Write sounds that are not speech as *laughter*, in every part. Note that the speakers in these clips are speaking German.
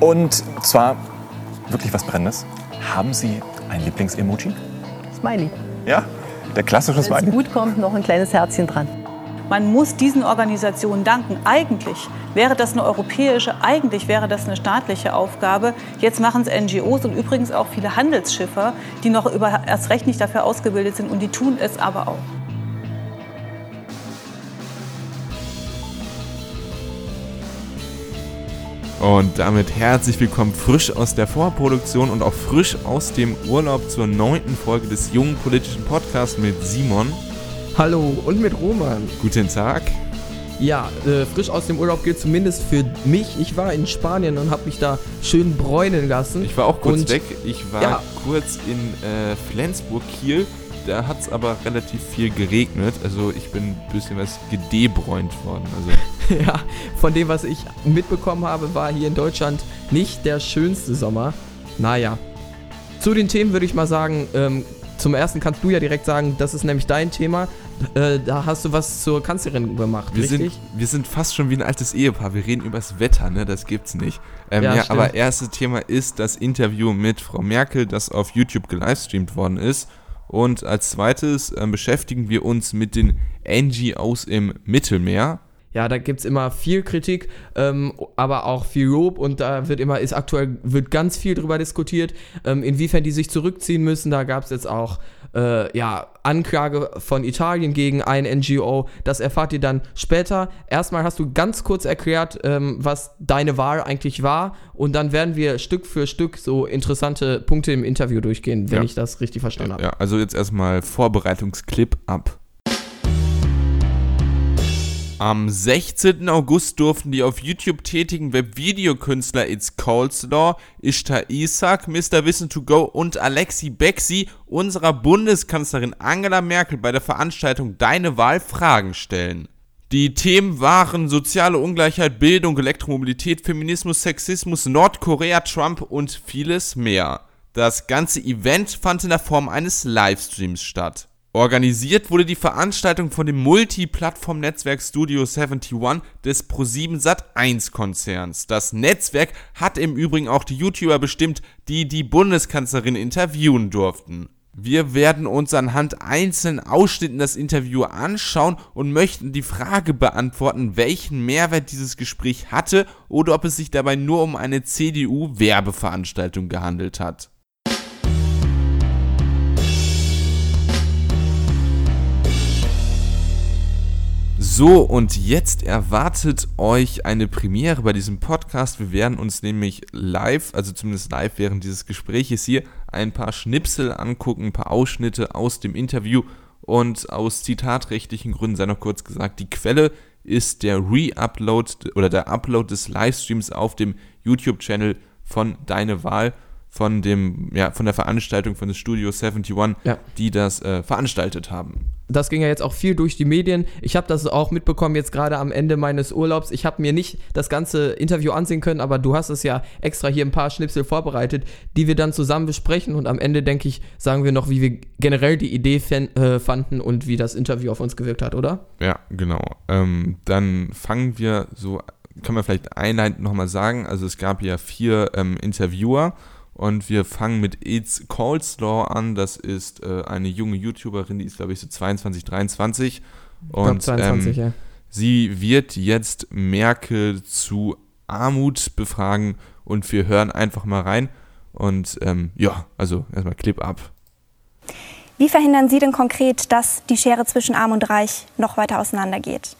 Und zwar wirklich was Brennendes. Haben Sie ein Lieblingsemoji? Smiley. Ja, der klassische Wenn es Smiley. gut kommt, noch ein kleines Herzchen dran. Man muss diesen Organisationen danken. Eigentlich wäre das eine europäische, eigentlich wäre das eine staatliche Aufgabe. Jetzt machen es NGOs und übrigens auch viele Handelsschiffer, die noch über, erst recht nicht dafür ausgebildet sind und die tun es aber auch. Und damit herzlich willkommen frisch aus der Vorproduktion und auch frisch aus dem Urlaub zur neunten Folge des jungen politischen Podcasts mit Simon. Hallo und mit Roman. Guten Tag. Ja, äh, frisch aus dem Urlaub geht zumindest für mich. Ich war in Spanien und habe mich da schön bräunen lassen. Ich war auch kurz Und- weg. Ich war Ja. kurz in äh, Flensburg, Kiel. Da hat es aber relativ viel geregnet. Also ich bin ein bisschen was gedebräunt worden. Also *laughs* ja, von dem, was ich mitbekommen habe, war hier in Deutschland nicht der schönste Sommer. Naja. Zu den Themen würde ich mal sagen, ähm, zum ersten kannst du ja direkt sagen, das ist nämlich dein Thema. Äh, da hast du was zur Kanzlerin gemacht, wir richtig? sind, wir sind fast schon wie ein altes Ehepaar. Wir reden übers Wetter, ne? Das gibt's nicht. Ähm, Ja, ja, aber erstes Thema ist das Interview mit Frau Merkel, das auf YouTube gelivestreamt worden ist. Und als zweites ähm, beschäftigen wir uns mit den NGOs im Mittelmeer. Ja, da gibt's immer viel Kritik, ähm, aber auch viel Lob und da wird immer, ist aktuell, wird ganz viel drüber diskutiert, ähm, inwiefern die sich zurückziehen müssen. Da gab's jetzt auch äh, ja, Anklage von Italien gegen ein NGO. Das erfahrt ihr dann später. Erstmal hast du ganz kurz erklärt, ähm, was deine Wahl eigentlich war und dann werden wir Stück für Stück so interessante Punkte im Interview durchgehen, wenn Ja. ich das richtig verstanden habe. Ja, also jetzt erstmal Vorbereitungsclip ab. Am 16. August durften die auf YouTube tätigen Webvideokünstler It's Coleslaw, Ishtar Isak, Mr. Wissen to Go und Alexi Bexi unserer Bundeskanzlerin Angela Merkel bei der Veranstaltung Deine Wahl Fragen stellen. Die Themen waren soziale Ungleichheit, Bildung, Elektromobilität, Feminismus, Sexismus, Nordkorea, Trump und vieles mehr. Das ganze Event fand in der Form eines Livestreams statt. Organisiert wurde die Veranstaltung von dem Multiplattform-Netzwerk Studio 71 des Pro7 Sat1 Konzerns. Das Netzwerk hat im Übrigen auch die YouTuber bestimmt, die die Bundeskanzlerin interviewen durften. Wir werden uns anhand einzelnen Ausschnitten das Interview anschauen und möchten die Frage beantworten, welchen Mehrwert dieses Gespräch hatte oder ob es sich dabei nur um eine CDU-Werbeveranstaltung gehandelt hat. So, und jetzt erwartet euch eine Premiere bei diesem Podcast. Wir werden uns nämlich live, also zumindest live während dieses Gespräches hier, ein paar Schnipsel angucken, ein paar Ausschnitte aus dem Interview. Und aus zitatrechtlichen Gründen sei noch kurz gesagt, die Quelle ist der Re-Upload oder der Upload des Livestreams auf dem YouTube-Channel von Deine Wahl, von dem, ja, von der Veranstaltung von Studio 71, Ja. die das äh, veranstaltet haben. Das ging ja jetzt auch viel durch die Medien. Ich habe das auch mitbekommen jetzt gerade am Ende meines Urlaubs. Ich habe mir nicht das ganze Interview ansehen können, aber du hast es ja extra hier ein paar Schnipsel vorbereitet, die wir dann zusammen besprechen und am Ende denke ich, sagen wir noch, wie wir generell die Idee äh, fanden und wie das Interview auf uns gewirkt hat, oder? Ja, genau. Ähm, dann fangen wir so, kann man vielleicht einleitend nochmal sagen, also es gab ja vier ähm, Interviewer und wir fangen mit It's Coleslaw an, das ist äh, eine junge YouTuberin, die ist glaube ich so 22, 23 Ich glaub, und 22, ähm, ja. sie wird jetzt Merkel zu Armut befragen und wir hören einfach mal rein und ähm, ja, also erstmal Clip ab. Wie verhindern Sie denn konkret, dass die Schere zwischen Arm und Reich noch weiter auseinandergeht?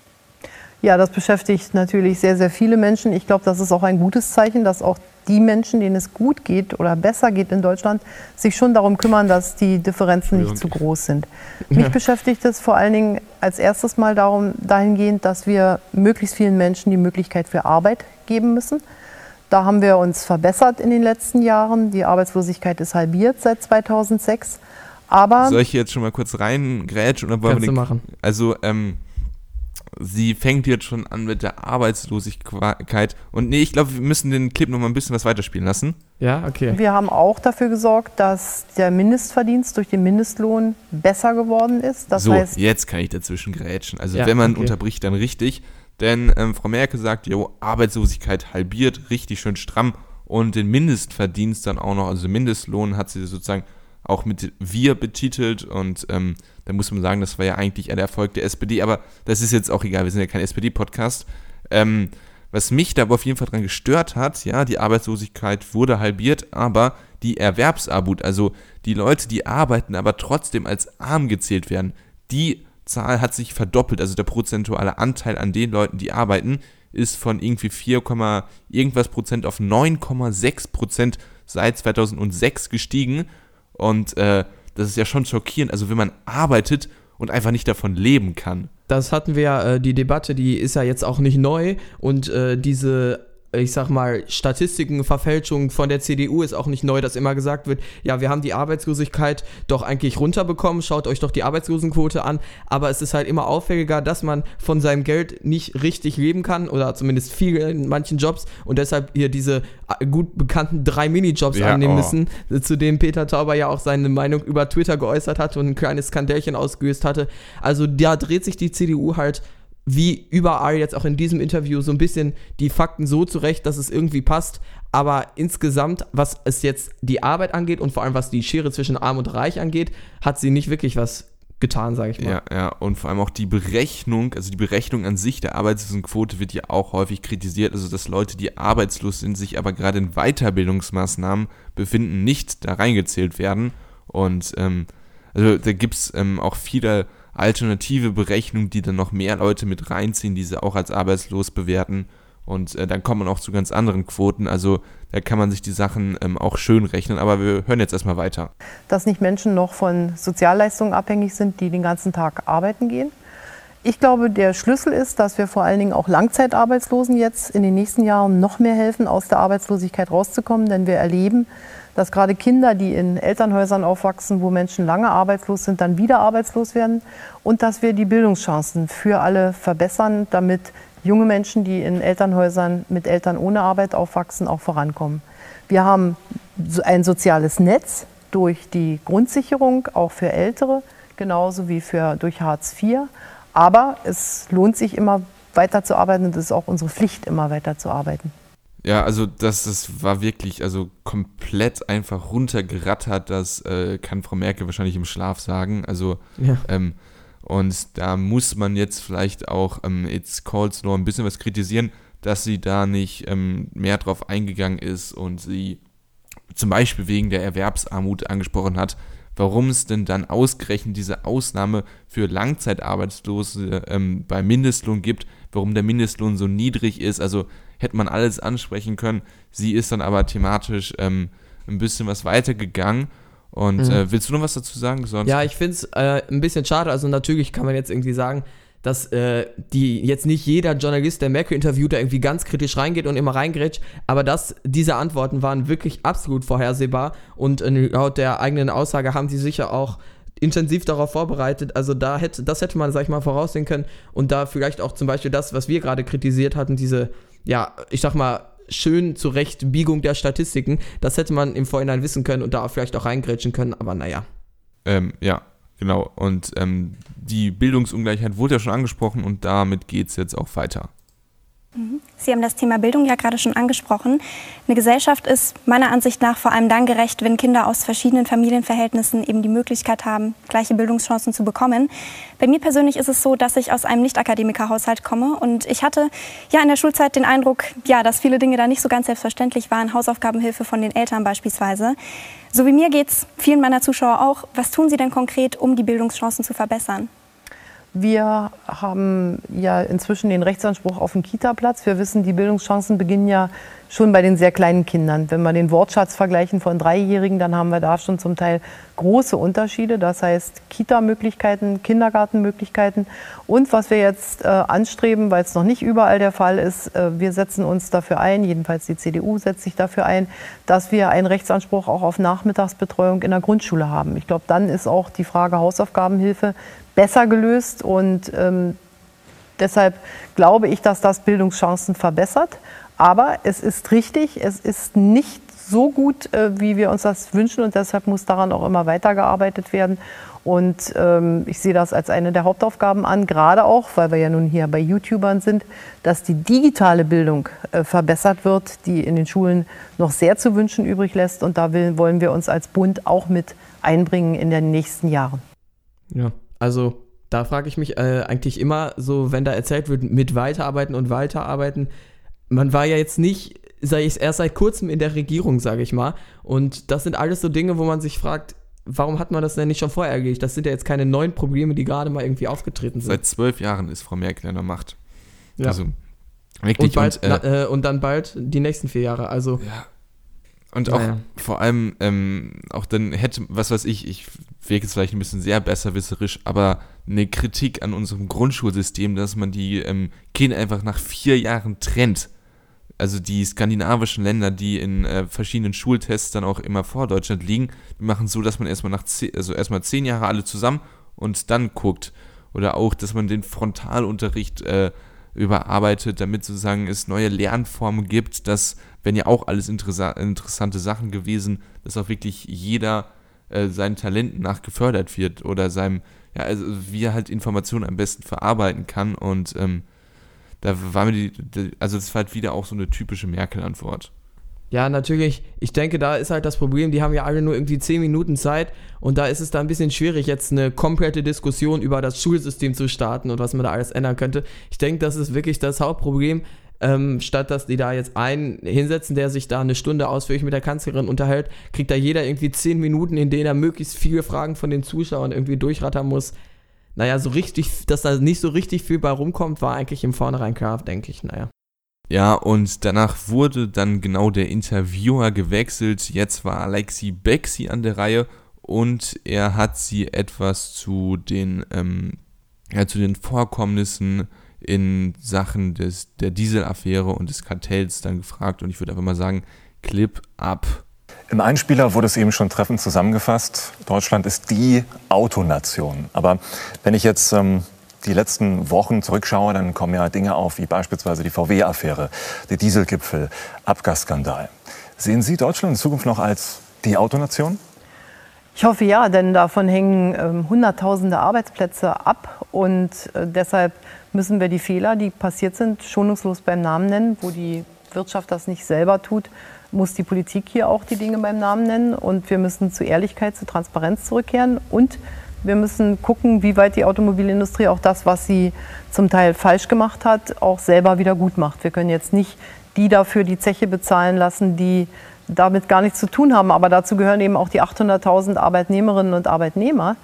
Ja, das beschäftigt natürlich sehr, sehr viele Menschen. Ich glaube, das ist auch ein gutes Zeichen, dass auch die Menschen, denen es gut geht oder besser geht in Deutschland, sich schon darum kümmern, dass die Differenzen nicht zu groß sind. Mich beschäftigt es vor allen Dingen als erstes mal darum, dahingehend, dass wir möglichst vielen Menschen die Möglichkeit für Arbeit geben müssen. Da haben wir uns verbessert in den letzten Jahren. Die Arbeitslosigkeit ist halbiert seit 2006. Aber Soll ich jetzt schon mal kurz reingrätschen oder wollen Kannst wir du den, machen. Also, ähm, sie fängt jetzt schon an mit der Arbeitslosigkeit. Und nee, ich glaube, wir müssen den Clip noch mal ein bisschen was weiterspielen lassen. Ja, okay. Wir haben auch dafür gesorgt, dass der Mindestverdienst durch den Mindestlohn besser geworden ist. Das so, heißt, jetzt kann ich dazwischen grätschen. Also, Ja, wenn man okay. unterbricht, dann richtig. Denn ähm, Frau Merkel sagt, jo, Arbeitslosigkeit halbiert, richtig schön stramm. und den Mindestverdienst dann auch noch, also Mindestlohn hat sie sozusagen auch mit wir betitelt und ähm, da muss man sagen, das war ja eigentlich der Erfolg der SPD, aber das ist jetzt auch egal, wir sind ja kein SPD-Podcast. Ähm, was mich da auf jeden Fall dran gestört hat, ja, die Arbeitslosigkeit wurde halbiert, aber die Erwerbsarmut, also die Leute, die arbeiten, aber trotzdem als arm gezählt werden, die Zahl hat sich verdoppelt, also der prozentuale Anteil an den Leuten, die arbeiten, ist von irgendwie 4, irgendwas Prozent auf 9,6 Prozent seit 2006 gestiegen. Und äh, das ist ja schon schockierend. Also wenn man arbeitet und einfach nicht davon leben kann. Das hatten wir ja, äh, die Debatte, die ist ja jetzt auch nicht neu. Und äh, diese ich sag mal, Statistiken, Verfälschungen von der CDU ist auch nicht neu, dass immer gesagt wird, ja, wir haben die Arbeitslosigkeit doch eigentlich runterbekommen, schaut euch doch die Arbeitslosenquote an, aber es ist halt immer auffälliger, dass man von seinem Geld nicht richtig leben kann oder zumindest viel in manchen Jobs und deshalb hier diese äh, gut bekannten drei Minijobs ja, annehmen oh. müssen, zu denen Peter Tauber ja auch seine Meinung über Twitter geäußert hat und ein kleines Skandälchen ausgelöst hatte. Also da dreht sich die CDU halt wie überall jetzt auch in diesem Interview so ein bisschen die Fakten so zurecht, dass es irgendwie passt. Aber insgesamt, was es jetzt die Arbeit angeht und vor allem was die Schere zwischen Arm und Reich angeht, hat sie nicht wirklich was getan, sage ich mal. Ja, ja, und vor allem auch die Berechnung, also die Berechnung an sich der Arbeitslosenquote wird ja auch häufig kritisiert, also dass Leute, die arbeitslos sind, sich aber gerade in Weiterbildungsmaßnahmen befinden, nicht da reingezählt werden. Und ähm, also da gibt es ähm, auch viele alternative Berechnungen, die dann noch mehr Leute mit reinziehen, diese auch als arbeitslos bewerten. Und äh, dann kommt man auch zu ganz anderen Quoten. Also da kann man sich die Sachen ähm, auch schön rechnen. Aber wir hören jetzt erstmal weiter. Dass nicht Menschen noch von Sozialleistungen abhängig sind, die den ganzen Tag arbeiten gehen. Ich glaube, der Schlüssel ist, dass wir vor allen Dingen auch Langzeitarbeitslosen jetzt in den nächsten Jahren noch mehr helfen, aus der Arbeitslosigkeit rauszukommen. Denn wir erleben, dass gerade Kinder, die in Elternhäusern aufwachsen, wo Menschen lange arbeitslos sind, dann wieder arbeitslos werden und dass wir die Bildungschancen für alle verbessern, damit junge Menschen, die in Elternhäusern mit Eltern ohne Arbeit aufwachsen, auch vorankommen. Wir haben ein soziales Netz durch die Grundsicherung, auch für Ältere, genauso wie für, durch Hartz IV. Aber es lohnt sich immer weiter zu arbeiten und es ist auch unsere Pflicht, immer weiter zu arbeiten. Ja, also das, das war wirklich also komplett einfach runtergerattert. Das äh, kann Frau Merkel wahrscheinlich im Schlaf sagen. Also ja. ähm, und da muss man jetzt vielleicht auch ähm, It's Calls nur ein bisschen was kritisieren, dass sie da nicht ähm, mehr drauf eingegangen ist und sie zum Beispiel wegen der Erwerbsarmut angesprochen hat, warum es denn dann ausgerechnet diese Ausnahme für Langzeitarbeitslose ähm, bei Mindestlohn gibt, warum der Mindestlohn so niedrig ist. Also hätte man alles ansprechen können. Sie ist dann aber thematisch ähm, ein bisschen was weitergegangen. Und mhm. äh, willst du noch was dazu sagen? Sonst ja, ich finde es äh, ein bisschen schade. Also natürlich kann man jetzt irgendwie sagen, dass äh, die jetzt nicht jeder Journalist, der Merkel interviewt, da irgendwie ganz kritisch reingeht und immer reingrätscht, aber dass diese Antworten waren wirklich absolut vorhersehbar und laut der eigenen Aussage haben sie sicher auch intensiv darauf vorbereitet. Also da hätte, das hätte man, sag ich mal, voraussehen können und da vielleicht auch zum Beispiel das, was wir gerade kritisiert hatten, diese ja, ich sag mal, schön Zurechtbiegung der Statistiken. Das hätte man im Vorhinein wissen können und da vielleicht auch reingrätschen können, aber naja. Ähm, ja, genau. Und ähm, die Bildungsungleichheit wurde ja schon angesprochen und damit geht es jetzt auch weiter. Mhm. Sie haben das Thema Bildung ja gerade schon angesprochen. Eine Gesellschaft ist meiner Ansicht nach vor allem dann gerecht, wenn Kinder aus verschiedenen Familienverhältnissen eben die Möglichkeit haben, gleiche Bildungschancen zu bekommen. Bei mir persönlich ist es so, dass ich aus einem Nicht-Akademiker-Haushalt komme und ich hatte ja in der Schulzeit den Eindruck, ja, dass viele Dinge da nicht so ganz selbstverständlich waren, Hausaufgabenhilfe von den Eltern beispielsweise. So wie mir geht es vielen meiner Zuschauer auch. Was tun Sie denn konkret, um die Bildungschancen zu verbessern? Wir haben ja inzwischen den Rechtsanspruch auf einen Kita-Platz. Wir wissen, die Bildungschancen beginnen ja schon bei den sehr kleinen Kindern. Wenn wir den Wortschatz vergleichen von Dreijährigen, dann haben wir da schon zum Teil große Unterschiede. Das heißt Kita-Möglichkeiten, Kindergartenmöglichkeiten. Und was wir jetzt äh, anstreben, weil es noch nicht überall der Fall ist, äh, wir setzen uns dafür ein, jedenfalls die CDU setzt sich dafür ein, dass wir einen Rechtsanspruch auch auf Nachmittagsbetreuung in der Grundschule haben. Ich glaube, dann ist auch die Frage Hausaufgabenhilfe besser gelöst und ähm, deshalb glaube ich, dass das Bildungschancen verbessert. Aber es ist richtig, es ist nicht so gut, äh, wie wir uns das wünschen und deshalb muss daran auch immer weitergearbeitet werden. Und ähm, ich sehe das als eine der Hauptaufgaben an, gerade auch, weil wir ja nun hier bei YouTubern sind, dass die digitale Bildung äh, verbessert wird, die in den Schulen noch sehr zu wünschen übrig lässt. Und da will, wollen wir uns als Bund auch mit einbringen in den nächsten Jahren. Ja, also da frage ich mich äh, eigentlich immer so, wenn da erzählt wird, mit weiterarbeiten und weiterarbeiten. Man war ja jetzt nicht, sei ich erst seit kurzem in der Regierung, sage ich mal. Und das sind alles so Dinge, wo man sich fragt, warum hat man das denn nicht schon vorher erledigt? Das sind ja jetzt keine neuen Probleme, die gerade mal irgendwie aufgetreten sind. Seit zwölf Jahren ist Frau Merkel an der Macht. Ja. Also, wirklich. Und, bald, und, äh, na, äh, und dann bald die nächsten vier Jahre. Also. Ja. Und auch Naja. vor allem, ähm, auch dann hätte, was weiß ich, ich wirke jetzt vielleicht ein bisschen sehr besserwisserisch, aber eine Kritik an unserem Grundschulsystem, dass man die ähm, Kinder einfach nach vier Jahren trennt. Also die skandinavischen Länder, die in äh, verschiedenen Schultests dann auch immer vor Deutschland liegen, die machen so, dass man erstmal nach zehn, also erstmal zehn Jahre alle zusammen und dann guckt. Oder auch, dass man den Frontalunterricht äh, überarbeitet, damit sozusagen es neue Lernformen gibt, dass, wenn ja auch alles interessa interessante Sachen gewesen, dass auch wirklich jeder äh, seinen Talenten nach gefördert wird oder seinem, ja, also wie er halt Informationen am besten verarbeiten kann und ähm, da war mir die, die, also das war halt wieder auch so eine typische Merkel-Antwort. Ja, natürlich. Ich denke, da ist halt das Problem, die haben ja alle nur irgendwie 10 Minuten Zeit und da ist es da ein bisschen schwierig, jetzt eine komplette Diskussion über das Schulsystem zu starten und was man da alles ändern könnte. Ich denke, das ist wirklich das Hauptproblem. Ähm, statt dass die da jetzt einen hinsetzen, der sich da eine Stunde ausführlich mit der Kanzlerin unterhält, kriegt da jeder irgendwie 10 Minuten, in denen er möglichst viele Fragen von den Zuschauern irgendwie durchrattern muss. Naja, so richtig, dass da nicht so richtig viel bei rumkommt, war eigentlich im Vornherein klar, denke ich, naja. Ja, und danach wurde dann genau der Interviewer gewechselt. Jetzt war Alexi Bexi an der Reihe und er hat sie etwas zu den, ähm, ja, zu den Vorkommnissen in Sachen des, der Dieselaffäre und des Kartells dann gefragt. Und ich würde einfach mal sagen, Clip ab. Im Einspieler wurde es eben schon treffend zusammengefasst. Deutschland ist die Autonation. Aber wenn ich jetzt ähm, die letzten Wochen zurückschaue, dann kommen ja Dinge auf wie beispielsweise die VW-Affäre, der Dieselgipfel, Abgasskandal. Sehen Sie Deutschland in Zukunft noch als die Autonation? Ich hoffe ja, denn davon hängen ähm, Hunderttausende Arbeitsplätze ab und äh, deshalb müssen wir die Fehler, die passiert sind, schonungslos beim Namen nennen. Wo die Wirtschaft das nicht selber tut, muss die Politik hier auch die Dinge beim Namen nennen und wir müssen zu Ehrlichkeit, zu Transparenz zurückkehren und wir müssen gucken, wie weit die Automobilindustrie auch das, was sie zum Teil falsch gemacht hat, auch selber wieder gut macht. Wir können jetzt nicht die dafür die Zeche bezahlen lassen, die damit gar nichts zu tun haben. Aber dazu gehören eben auch die 800.000 Arbeitnehmerinnen und Arbeitnehmer,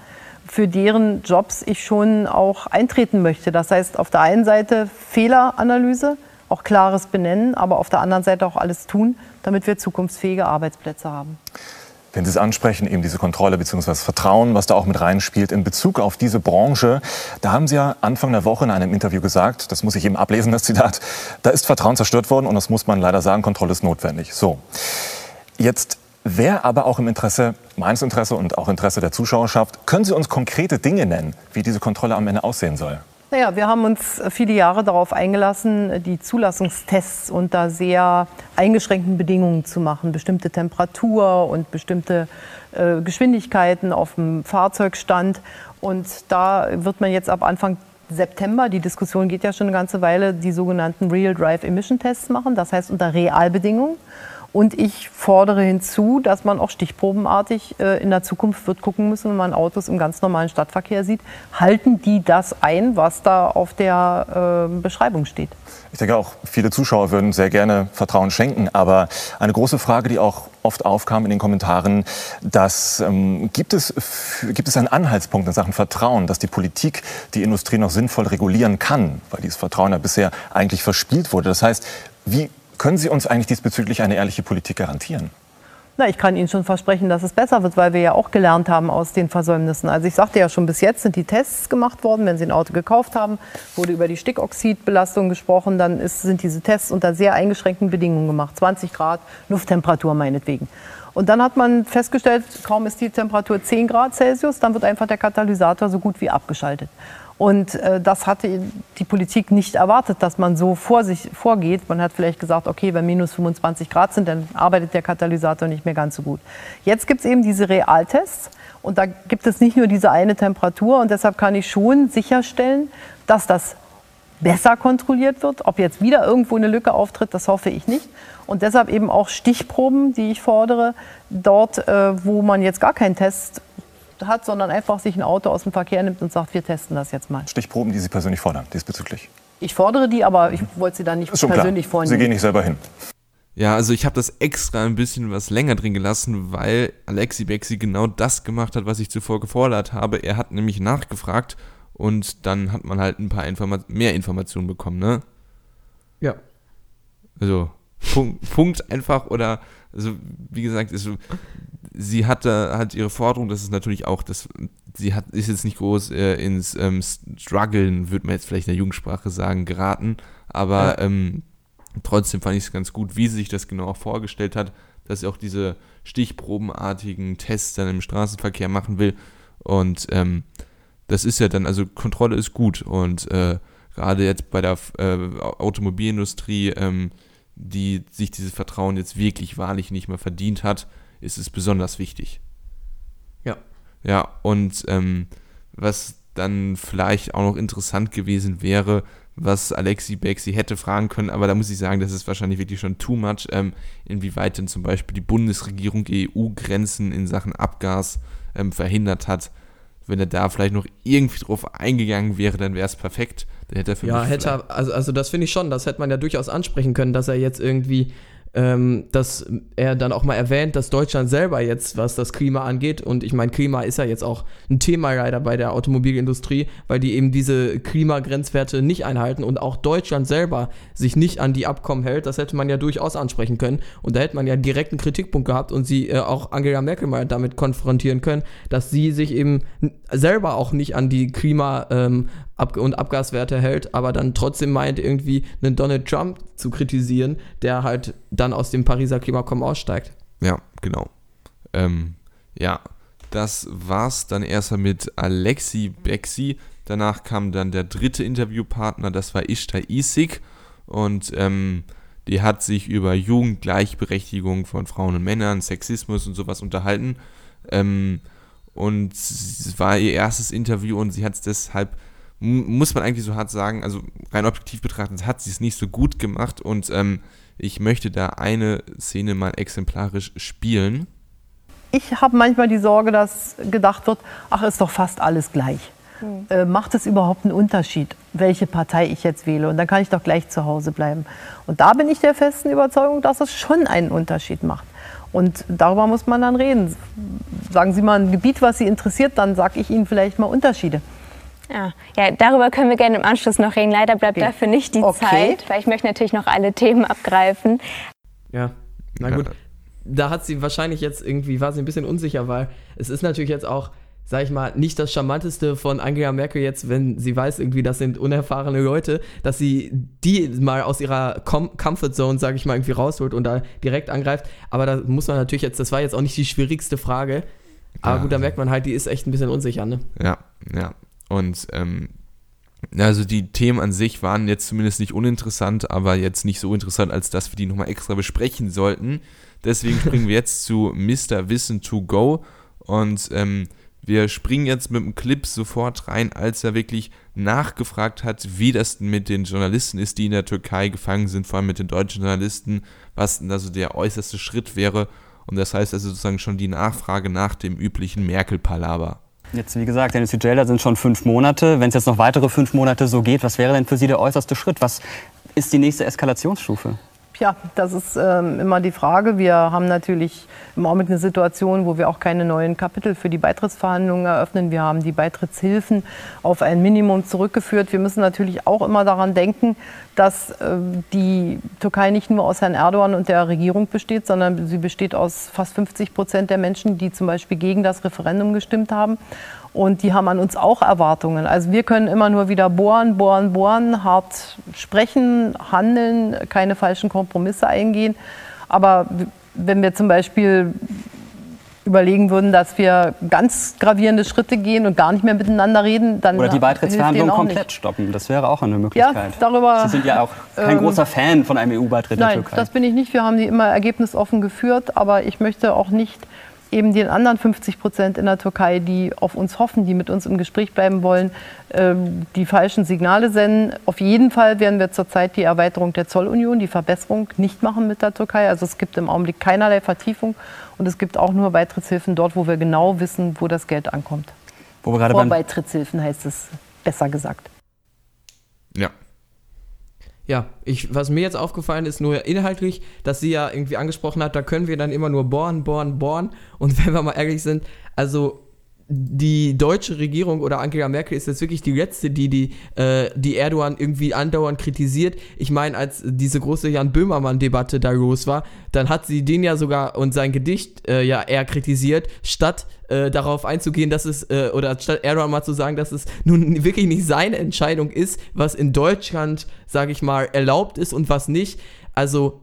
für deren Jobs ich schon auch eintreten möchte. Das heißt, auf der einen Seite Fehleranalyse, auch klares Benennen, aber auf der anderen Seite auch alles tun, damit wir zukunftsfähige Arbeitsplätze haben. Wenn Sie es ansprechen, eben diese Kontrolle bzw. Vertrauen, was da auch mit reinspielt in Bezug auf diese Branche, da haben Sie ja Anfang der Woche in einem Interview gesagt, das muss ich eben ablesen, das Zitat, da ist Vertrauen zerstört worden und das muss man leider sagen, Kontrolle ist notwendig. So, jetzt wäre aber auch im Interesse, meines Interesse und auch Interesse der Zuschauerschaft, können Sie uns konkrete Dinge nennen, wie diese Kontrolle am Ende aussehen soll? Naja, wir haben uns viele Jahre darauf eingelassen, die Zulassungstests unter sehr eingeschränkten Bedingungen zu machen. Bestimmte Temperatur und bestimmte äh, Geschwindigkeiten auf dem Fahrzeugstand. Und da wird man jetzt ab Anfang September, die Diskussion geht ja schon eine ganze Weile, die sogenannten Real Drive Emission Tests machen. Das heißt unter Realbedingungen. Und ich fordere hinzu, dass man auch stichprobenartig äh, in der Zukunft wird gucken müssen, wenn man Autos im ganz normalen Stadtverkehr sieht, halten die das ein, was da auf der äh, Beschreibung steht. Ich denke auch, viele Zuschauer würden sehr gerne Vertrauen schenken. Aber eine große Frage, die auch oft aufkam in den Kommentaren, dass, ähm, gibt, es, gibt es einen Anhaltspunkt in Sachen Vertrauen, dass die Politik die Industrie noch sinnvoll regulieren kann? Weil dieses Vertrauen ja bisher eigentlich verspielt wurde. Das heißt, wie können Sie uns eigentlich diesbezüglich eine ehrliche Politik garantieren? Na, ich kann Ihnen schon versprechen, dass es besser wird, weil wir ja auch gelernt haben aus den Versäumnissen. Also ich sagte ja schon, bis jetzt sind die Tests gemacht worden. Wenn Sie ein Auto gekauft haben, wurde über die Stickoxidbelastung gesprochen. Dann ist, sind diese Tests unter sehr eingeschränkten Bedingungen gemacht. 20 Grad Lufttemperatur meinetwegen. Und dann hat man festgestellt, kaum ist die Temperatur 10 Grad Celsius, dann wird einfach der Katalysator so gut wie abgeschaltet. Und äh, das hatte die Politik nicht erwartet, dass man so vor sich vorgeht. Man hat vielleicht gesagt, okay, wenn minus 25 Grad sind, dann arbeitet der Katalysator nicht mehr ganz so gut. Jetzt gibt es eben diese Realtests und da gibt es nicht nur diese eine Temperatur und deshalb kann ich schon sicherstellen, dass das besser kontrolliert wird. Ob jetzt wieder irgendwo eine Lücke auftritt, das hoffe ich nicht. Und deshalb eben auch Stichproben, die ich fordere, dort, äh, wo man jetzt gar keinen Test hat, sondern einfach sich ein Auto aus dem Verkehr nimmt und sagt, wir testen das jetzt mal. Stichproben, die Sie persönlich fordern, diesbezüglich? Ich fordere die, aber ich wollte sie dann nicht persönlich vornehmen. Sie gehen nicht selber hin. Ja, also ich habe das extra ein bisschen was länger drin gelassen, weil Alexi Bexi genau das gemacht hat, was ich zuvor gefordert habe. Er hat nämlich nachgefragt und dann hat man halt ein paar Informa mehr Informationen bekommen, ne? Ja. Also Punkt, Punkt einfach oder also wie gesagt, also, sie hatte halt ihre Forderung, das ist natürlich auch, das, sie hat, ist jetzt nicht groß äh, ins ähm, Struggeln, würde man jetzt vielleicht in der Jugendsprache sagen, geraten, aber ja. ähm, trotzdem fand ich es ganz gut, wie sie sich das genau auch vorgestellt hat, dass sie auch diese stichprobenartigen Tests dann im Straßenverkehr machen will und ähm, das ist ja dann, also Kontrolle ist gut und äh, gerade jetzt bei der äh, Automobilindustrie ähm, die sich dieses Vertrauen jetzt wirklich wahrlich nicht mehr verdient hat, ist es besonders wichtig. Ja. Ja, und ähm, was dann vielleicht auch noch interessant gewesen wäre, was Alexi Bexi hätte fragen können, aber da muss ich sagen, das ist wahrscheinlich wirklich schon too much, ähm, inwieweit denn zum Beispiel die Bundesregierung EU-Grenzen in Sachen Abgas ähm, verhindert hat. Wenn er da vielleicht noch irgendwie drauf eingegangen wäre, dann wäre es perfekt. Der hätte für ja, hätte also, also das finde ich schon, das hätte man ja durchaus ansprechen können, dass er jetzt irgendwie ähm, dass er dann auch mal erwähnt, dass Deutschland selber jetzt, was das Klima angeht, und ich meine, Klima ist ja jetzt auch ein Thema leider bei der Automobilindustrie, weil die eben diese Klimagrenzwerte nicht einhalten und auch Deutschland selber sich nicht an die Abkommen hält, das hätte man ja durchaus ansprechen können. Und da hätte man ja direkt einen Kritikpunkt gehabt und sie äh, auch Angela Merkel mal damit konfrontieren können, dass sie sich eben selber auch nicht an die Klima ähm, Ab und Abgaswerte hält, aber dann trotzdem meint, irgendwie einen Donald Trump zu kritisieren, der halt dann aus dem Pariser Klimakommen aussteigt. Ja, genau. Ähm, ja, das war's dann erstmal mit Alexi Bexi. Danach kam dann der dritte Interviewpartner, das war Ishtar Isik. Und ähm, die hat sich über Jugendgleichberechtigung von Frauen und Männern, Sexismus und sowas unterhalten. Ähm, und es war ihr erstes Interview und sie hat es deshalb muss man eigentlich so hart sagen, also rein objektiv betrachtet, hat sie es nicht so gut gemacht und ähm, ich möchte da eine Szene mal exemplarisch spielen. Ich habe manchmal die Sorge, dass gedacht wird, ach, ist doch fast alles gleich. Hm. Äh, macht es überhaupt einen Unterschied, welche Partei ich jetzt wähle? Und dann kann ich doch gleich zu Hause bleiben. Und da bin ich der festen Überzeugung, dass es schon einen Unterschied macht. Und darüber muss man dann reden. Sagen Sie mal ein Gebiet, was Sie interessiert, dann sage ich Ihnen vielleicht mal Unterschiede. Ja. ja, darüber können wir gerne im Anschluss noch reden. Leider bleibt okay. dafür nicht die okay. Zeit, weil ich möchte natürlich noch alle Themen abgreifen. Ja, na gut. Da hat sie wahrscheinlich jetzt irgendwie, war sie ein bisschen unsicher, weil es ist natürlich jetzt auch, sag ich mal, nicht das Charmanteste von Angela Merkel jetzt, wenn sie weiß, irgendwie, das sind unerfahrene Leute, dass sie die mal aus ihrer Com Comfort Zone, sag ich mal, irgendwie rausholt und da direkt angreift. Aber da muss man natürlich jetzt, das war jetzt auch nicht die schwierigste Frage. Aber ja. gut, da merkt man halt, die ist echt ein bisschen unsicher, ne? Ja, ja. Und ähm, also die Themen an sich waren jetzt zumindest nicht uninteressant, aber jetzt nicht so interessant, als dass wir die nochmal extra besprechen sollten. Deswegen *laughs* springen wir jetzt zu Mr. Wissen to Go und ähm, wir springen jetzt mit dem Clip sofort rein, als er wirklich nachgefragt hat, wie das denn mit den Journalisten ist, die in der Türkei gefangen sind, vor allem mit den deutschen Journalisten, was denn also der äußerste Schritt wäre. Und das heißt also sozusagen schon die Nachfrage nach dem üblichen Merkel-Palaver. Jetzt, wie gesagt, der Jail, sind schon fünf Monate. Wenn es jetzt noch weitere fünf Monate so geht, was wäre denn für Sie der äußerste Schritt? Was ist die nächste Eskalationsstufe? Ja, das ist ähm, immer die Frage. Wir haben natürlich im Augenblick eine Situation, wo wir auch keine neuen Kapitel für die Beitrittsverhandlungen eröffnen. Wir haben die Beitrittshilfen auf ein Minimum zurückgeführt. Wir müssen natürlich auch immer daran denken, dass äh, die Türkei nicht nur aus Herrn Erdogan und der Regierung besteht, sondern sie besteht aus fast 50 Prozent der Menschen, die zum Beispiel gegen das Referendum gestimmt haben. Und die haben an uns auch Erwartungen. Also wir können immer nur wieder bohren, bohren, bohren, hart sprechen, handeln, keine falschen Kompromisse eingehen. Aber wenn wir zum Beispiel überlegen würden, dass wir ganz gravierende Schritte gehen und gar nicht mehr miteinander reden, dann Oder die Beitrittsverhandlungen komplett nicht. stoppen. Das wäre auch eine Möglichkeit. Ja, darüber, Sie sind ja auch kein ähm, großer Fan von einem EU-Beitritt der Türkei. Nein, das bin ich nicht. Wir haben die immer ergebnisoffen geführt, aber ich möchte auch nicht eben den anderen 50 Prozent in der Türkei, die auf uns hoffen, die mit uns im Gespräch bleiben wollen, ähm, die falschen Signale senden. Auf jeden Fall werden wir zurzeit die Erweiterung der Zollunion, die Verbesserung nicht machen mit der Türkei. Also es gibt im Augenblick keinerlei Vertiefung und es gibt auch nur Beitrittshilfen dort, wo wir genau wissen, wo das Geld ankommt. Wo wir gerade Vorbeitrittshilfen heißt es besser gesagt. Ja, ja, ich, was mir jetzt aufgefallen ist, nur inhaltlich, dass sie ja irgendwie angesprochen hat, da können wir dann immer nur bohren, bohren, bohren. Und *laughs* wenn wir mal ehrlich sind, also die deutsche Regierung oder Angela Merkel ist jetzt wirklich die letzte, die die, äh, die Erdogan irgendwie andauernd kritisiert. Ich meine, als diese große Jan Böhmermann-Debatte da los war, dann hat sie den ja sogar und sein Gedicht äh, ja eher kritisiert, statt äh, darauf einzugehen, dass es, äh, oder statt Erdogan mal zu sagen, dass es nun wirklich nicht seine Entscheidung ist, was in Deutschland, sage ich mal, erlaubt ist und was nicht. Also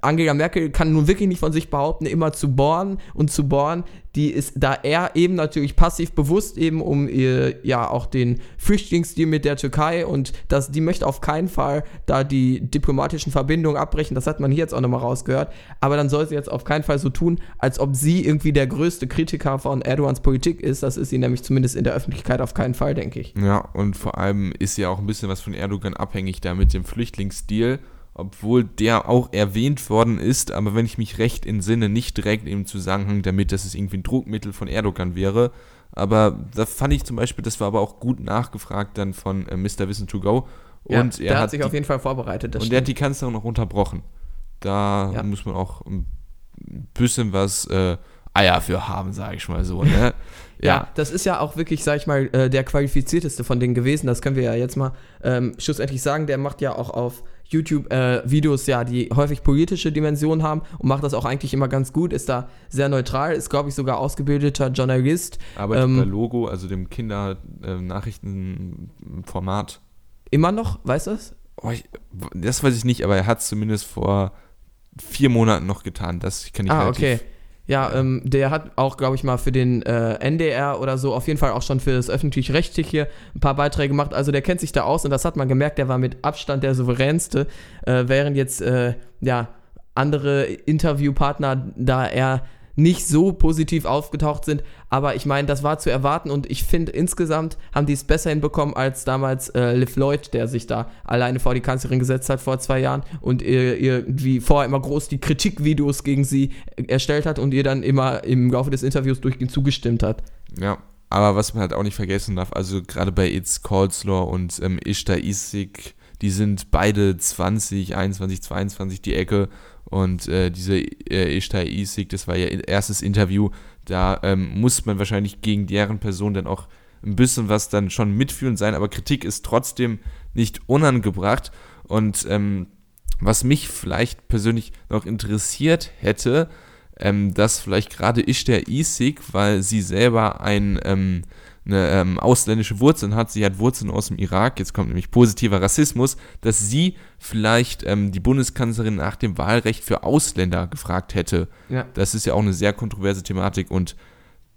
Angela Merkel kann nun wirklich nicht von sich behaupten, immer zu bohren und zu bohren. Die ist da eher eben natürlich passiv bewusst eben um ihr, ja auch den Flüchtlingsdeal mit der Türkei und das, die möchte auf keinen Fall da die diplomatischen Verbindungen abbrechen. Das hat man hier jetzt auch nochmal rausgehört. Aber dann soll sie jetzt auf keinen Fall so tun, als ob sie irgendwie der größte Kritiker von Erdogans Politik ist. Das ist sie nämlich zumindest in der Öffentlichkeit auf keinen Fall, denke ich. Ja, und vor allem ist sie auch ein bisschen was von Erdogan abhängig da mit dem Flüchtlingsdeal obwohl der auch erwähnt worden ist, aber wenn ich mich recht entsinne, nicht direkt im Zusammenhang damit, dass es irgendwie ein Druckmittel von Erdogan wäre. Aber da fand ich zum Beispiel, das war aber auch gut nachgefragt dann von äh, Mr. Wissen to Go. Und ja, er hat sich die, auf jeden Fall vorbereitet. und stimmt. er hat die Kanzlerin noch unterbrochen. Da ja. muss man auch ein bisschen was äh, Eier für haben, sage ich mal so. Ne? *laughs* Ja. ja. das ist ja auch wirklich, sag ich mal, äh, der qualifizierteste von denen gewesen. Das können wir ja jetzt mal ähm, schlussendlich sagen. Der macht ja auch auf YouTube-Videos, äh, ja, die häufig politische Dimensionen haben und macht das auch eigentlich immer ganz gut, ist da sehr neutral, ist, glaube ich, sogar ausgebildeter Journalist. Arbeitet ähm, bei Logo, also dem Kindernachrichtenformat. Äh, immer noch, weißt du das? Oh, ich, das weiß ich nicht, aber er hat es zumindest vor vier Monaten noch getan. Das kann ich ah, okay. Ja, ähm, der hat auch, glaube ich, mal für den äh, NDR oder so, auf jeden Fall auch schon für das Öffentlich-Rechtliche ein paar Beiträge gemacht. Also der kennt sich da aus und das hat man gemerkt, der war mit Abstand der souveränste, äh, während jetzt, äh, ja, andere Interviewpartner da eher nicht so positiv aufgetaucht sind. Aber ich meine, das war zu erwarten und ich finde, insgesamt haben die es besser hinbekommen als damals äh, Liv Lloyd, der sich da alleine vor die Kanzlerin gesetzt hat vor zwei Jahren und ihr, irgendwie vorher immer groß die Kritikvideos gegen sie erstellt hat und ihr dann immer im Laufe des Interviews durchgehend zugestimmt hat. Ja, aber was man halt auch nicht vergessen darf, also gerade bei It's Coleslaw und ähm, Ishtar Isik, die sind beide 20, 21, 22 die Ecke und äh, diese äh, Ishtar Isik, das war ihr erstes Interview, da ähm, muss man wahrscheinlich gegen deren Person dann auch ein bisschen was dann schon mitfühlend sein, aber Kritik ist trotzdem nicht unangebracht. Und ähm, was mich vielleicht persönlich noch interessiert hätte, ähm, dass vielleicht gerade der Isik, weil sie selber ein ähm, eine ähm, ausländische Wurzeln hat, sie hat Wurzeln aus dem Irak, jetzt kommt nämlich positiver Rassismus, dass sie vielleicht ähm, die Bundeskanzlerin nach dem Wahlrecht für Ausländer gefragt hätte. Ja. Das ist ja auch eine sehr kontroverse Thematik und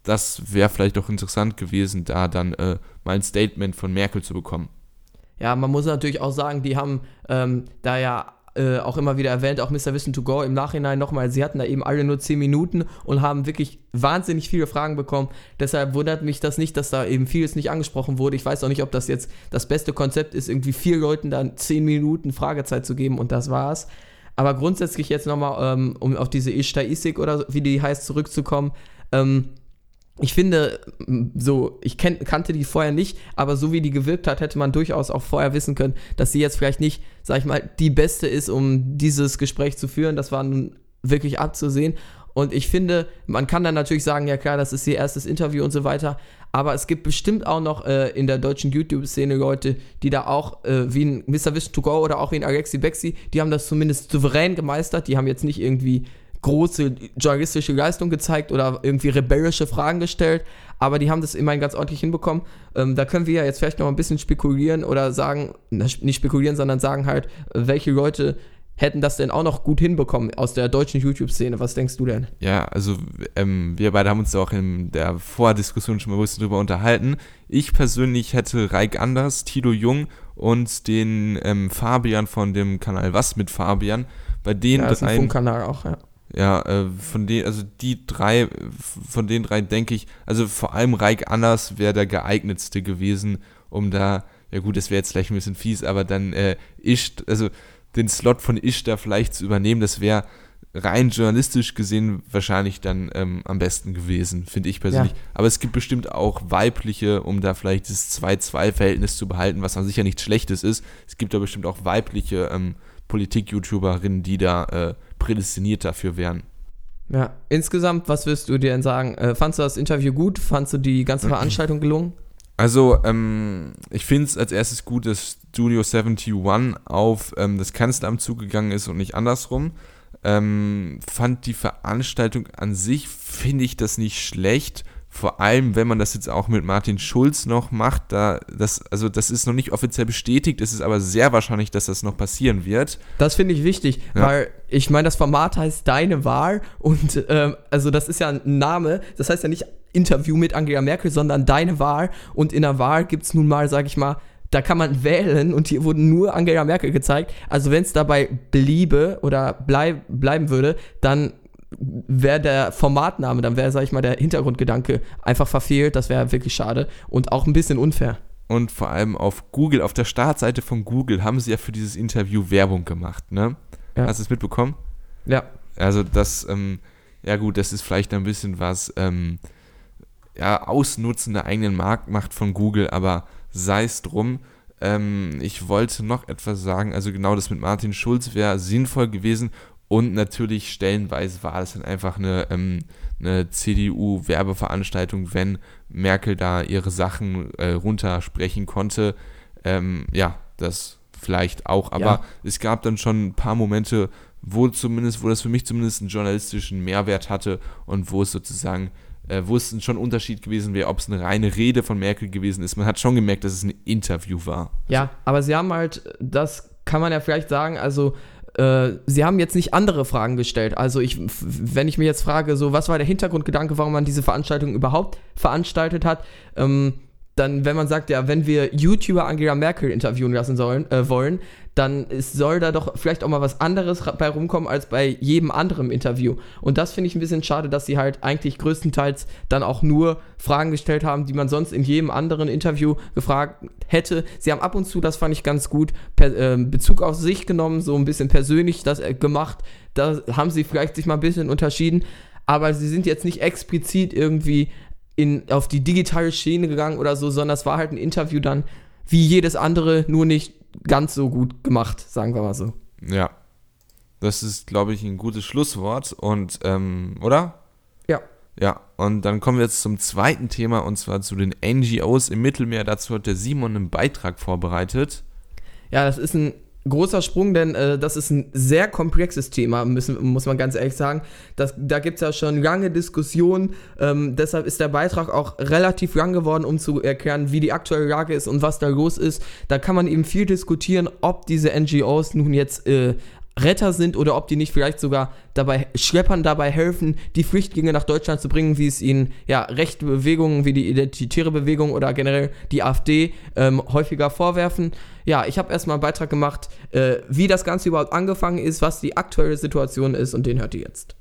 das wäre vielleicht auch interessant gewesen, da dann äh, mal ein Statement von Merkel zu bekommen. Ja, man muss natürlich auch sagen, die haben ähm, da ja äh, auch immer wieder erwähnt, auch Mr. Wissen to Go im Nachhinein nochmal, sie hatten da eben alle nur 10 Minuten und haben wirklich wahnsinnig viele Fragen bekommen. Deshalb wundert mich das nicht, dass da eben vieles nicht angesprochen wurde. Ich weiß auch nicht, ob das jetzt das beste Konzept ist, irgendwie vier Leuten dann 10 Minuten Fragezeit zu geben und das war's. Aber grundsätzlich jetzt nochmal, ähm, um auf diese Ishtar Isik oder wie die heißt, zurückzukommen. Ähm, ich finde, so, ich kenn, kannte die vorher nicht, aber so wie die gewirkt hat, hätte man durchaus auch vorher wissen können, dass sie jetzt vielleicht nicht, sag ich mal, die beste ist, um dieses Gespräch zu führen. Das war nun wirklich abzusehen. Und ich finde, man kann dann natürlich sagen, ja klar, das ist ihr erstes Interview und so weiter. Aber es gibt bestimmt auch noch äh, in der deutschen YouTube-Szene Leute, die da auch, äh, wie ein Mr. Wish to Go oder auch wie ein Alexi Bexi, die haben das zumindest souverän gemeistert. Die haben jetzt nicht irgendwie große journalistische Leistung gezeigt oder irgendwie rebellische Fragen gestellt, aber die haben das immerhin ganz ordentlich hinbekommen. Ähm, da können wir ja jetzt vielleicht noch ein bisschen spekulieren oder sagen, nicht spekulieren, sondern sagen halt, welche Leute hätten das denn auch noch gut hinbekommen aus der deutschen YouTube-Szene. Was denkst du denn? Ja, also ähm, wir beide haben uns auch in der Vordiskussion schon mal ein bisschen drüber unterhalten. Ich persönlich hätte Reik Anders, Tilo Jung und den ähm, Fabian von dem Kanal Was mit Fabian. Bei denen ja, das ist ein Funkkanal auch, ja. Ja, äh, von denen, also die drei, von den drei denke ich, also vor allem Reik Anders wäre der geeignetste gewesen, um da, ja gut, das wäre jetzt vielleicht ein bisschen fies, aber dann äh, Ischt, also den Slot von Ishtar vielleicht zu übernehmen, das wäre rein journalistisch gesehen wahrscheinlich dann ähm, am besten gewesen, finde ich persönlich. Ja. Aber es gibt bestimmt auch weibliche, um da vielleicht das 2-2-Verhältnis zu behalten, was an sich ja nichts Schlechtes ist. Es gibt da bestimmt auch weibliche ähm, Politik-YouTuberinnen, die da äh, prädestiniert dafür wären. Ja, insgesamt, was wirst du dir denn sagen? Äh, fandst du das Interview gut? Fandst du die ganze Veranstaltung gelungen? Also, ähm, ich finde es als erstes gut, dass Studio 71 auf ähm, das Kanzleramt zugegangen ist und nicht andersrum. Ähm, fand die Veranstaltung an sich, finde ich das nicht schlecht. Vor allem, wenn man das jetzt auch mit Martin Schulz noch macht, da das, also das ist noch nicht offiziell bestätigt, es ist aber sehr wahrscheinlich, dass das noch passieren wird. Das finde ich wichtig, ja. weil ich meine, das Format heißt Deine Wahl und ähm, also das ist ja ein Name, das heißt ja nicht Interview mit Angela Merkel, sondern deine Wahl. Und in der Wahl gibt es nun mal, sag ich mal, da kann man wählen und hier wurde nur Angela Merkel gezeigt. Also wenn es dabei bliebe oder bleib, bleiben würde, dann wäre der Formatname, dann wäre, sag ich mal, der Hintergrundgedanke einfach verfehlt. Das wäre wirklich schade und auch ein bisschen unfair. Und vor allem auf Google, auf der Startseite von Google haben sie ja für dieses Interview Werbung gemacht, ne? Ja. Hast du es mitbekommen? Ja. Also das, ähm, ja gut, das ist vielleicht ein bisschen was, ähm, ja, Ausnutzen der eigenen Marktmacht von Google, aber sei es drum. Ähm, ich wollte noch etwas sagen, also genau das mit Martin Schulz wäre sinnvoll gewesen und natürlich stellenweise war das dann einfach eine, ähm, eine CDU-Werbeveranstaltung, wenn Merkel da ihre Sachen äh, runtersprechen konnte. Ähm, ja, das vielleicht auch, aber ja. es gab dann schon ein paar Momente, wo zumindest, wo das für mich zumindest einen journalistischen Mehrwert hatte und wo es sozusagen äh, wo es schon ein Unterschied gewesen wäre, ob es eine reine Rede von Merkel gewesen ist. Man hat schon gemerkt, dass es ein Interview war. Ja, aber sie haben halt, das kann man ja vielleicht sagen, also sie haben jetzt nicht andere Fragen gestellt. Also ich, wenn ich mir jetzt frage, so was war der Hintergrundgedanke, warum man diese Veranstaltung überhaupt veranstaltet hat, ähm, dann, wenn man sagt, ja, wenn wir YouTuber Angela Merkel interviewen lassen sollen, äh, wollen, dann ist, soll da doch vielleicht auch mal was anderes bei rumkommen als bei jedem anderen Interview. Und das finde ich ein bisschen schade, dass sie halt eigentlich größtenteils dann auch nur Fragen gestellt haben, die man sonst in jedem anderen Interview gefragt hätte. Sie haben ab und zu, das fand ich ganz gut, per, äh, Bezug auf sich genommen, so ein bisschen persönlich das äh, gemacht. Da haben sie vielleicht sich mal ein bisschen unterschieden. Aber sie sind jetzt nicht explizit irgendwie in, auf die digitale Schiene gegangen oder so, sondern es war halt ein Interview dann wie jedes andere, nur nicht ganz so gut gemacht, sagen wir mal so. Ja. Das ist, glaube ich, ein gutes Schlusswort. Und, ähm, oder? Ja. Ja, und dann kommen wir jetzt zum zweiten Thema und zwar zu den NGOs im Mittelmeer. Dazu hat der Simon einen Beitrag vorbereitet. Ja, das ist ein großer Sprung, denn äh, das ist ein sehr komplexes Thema, müssen, muss man ganz ehrlich sagen. Das, da gibt es ja schon lange Diskussionen. Ähm, deshalb ist der Beitrag auch relativ lang geworden, um zu erklären, wie die aktuelle Lage ist und was da los ist. Da kann man eben viel diskutieren, ob diese NGOs nun jetzt äh, Retter sind oder ob die nicht vielleicht sogar dabei Schleppern dabei helfen, die Flüchtlinge nach Deutschland zu bringen, wie es ihnen ja rechte Bewegungen wie die Identitäre Bewegung oder generell die AfD ähm, häufiger vorwerfen. Ja, ich habe erstmal einen Beitrag gemacht, äh, wie das Ganze überhaupt angefangen ist, was die aktuelle Situation ist und den hört ihr jetzt.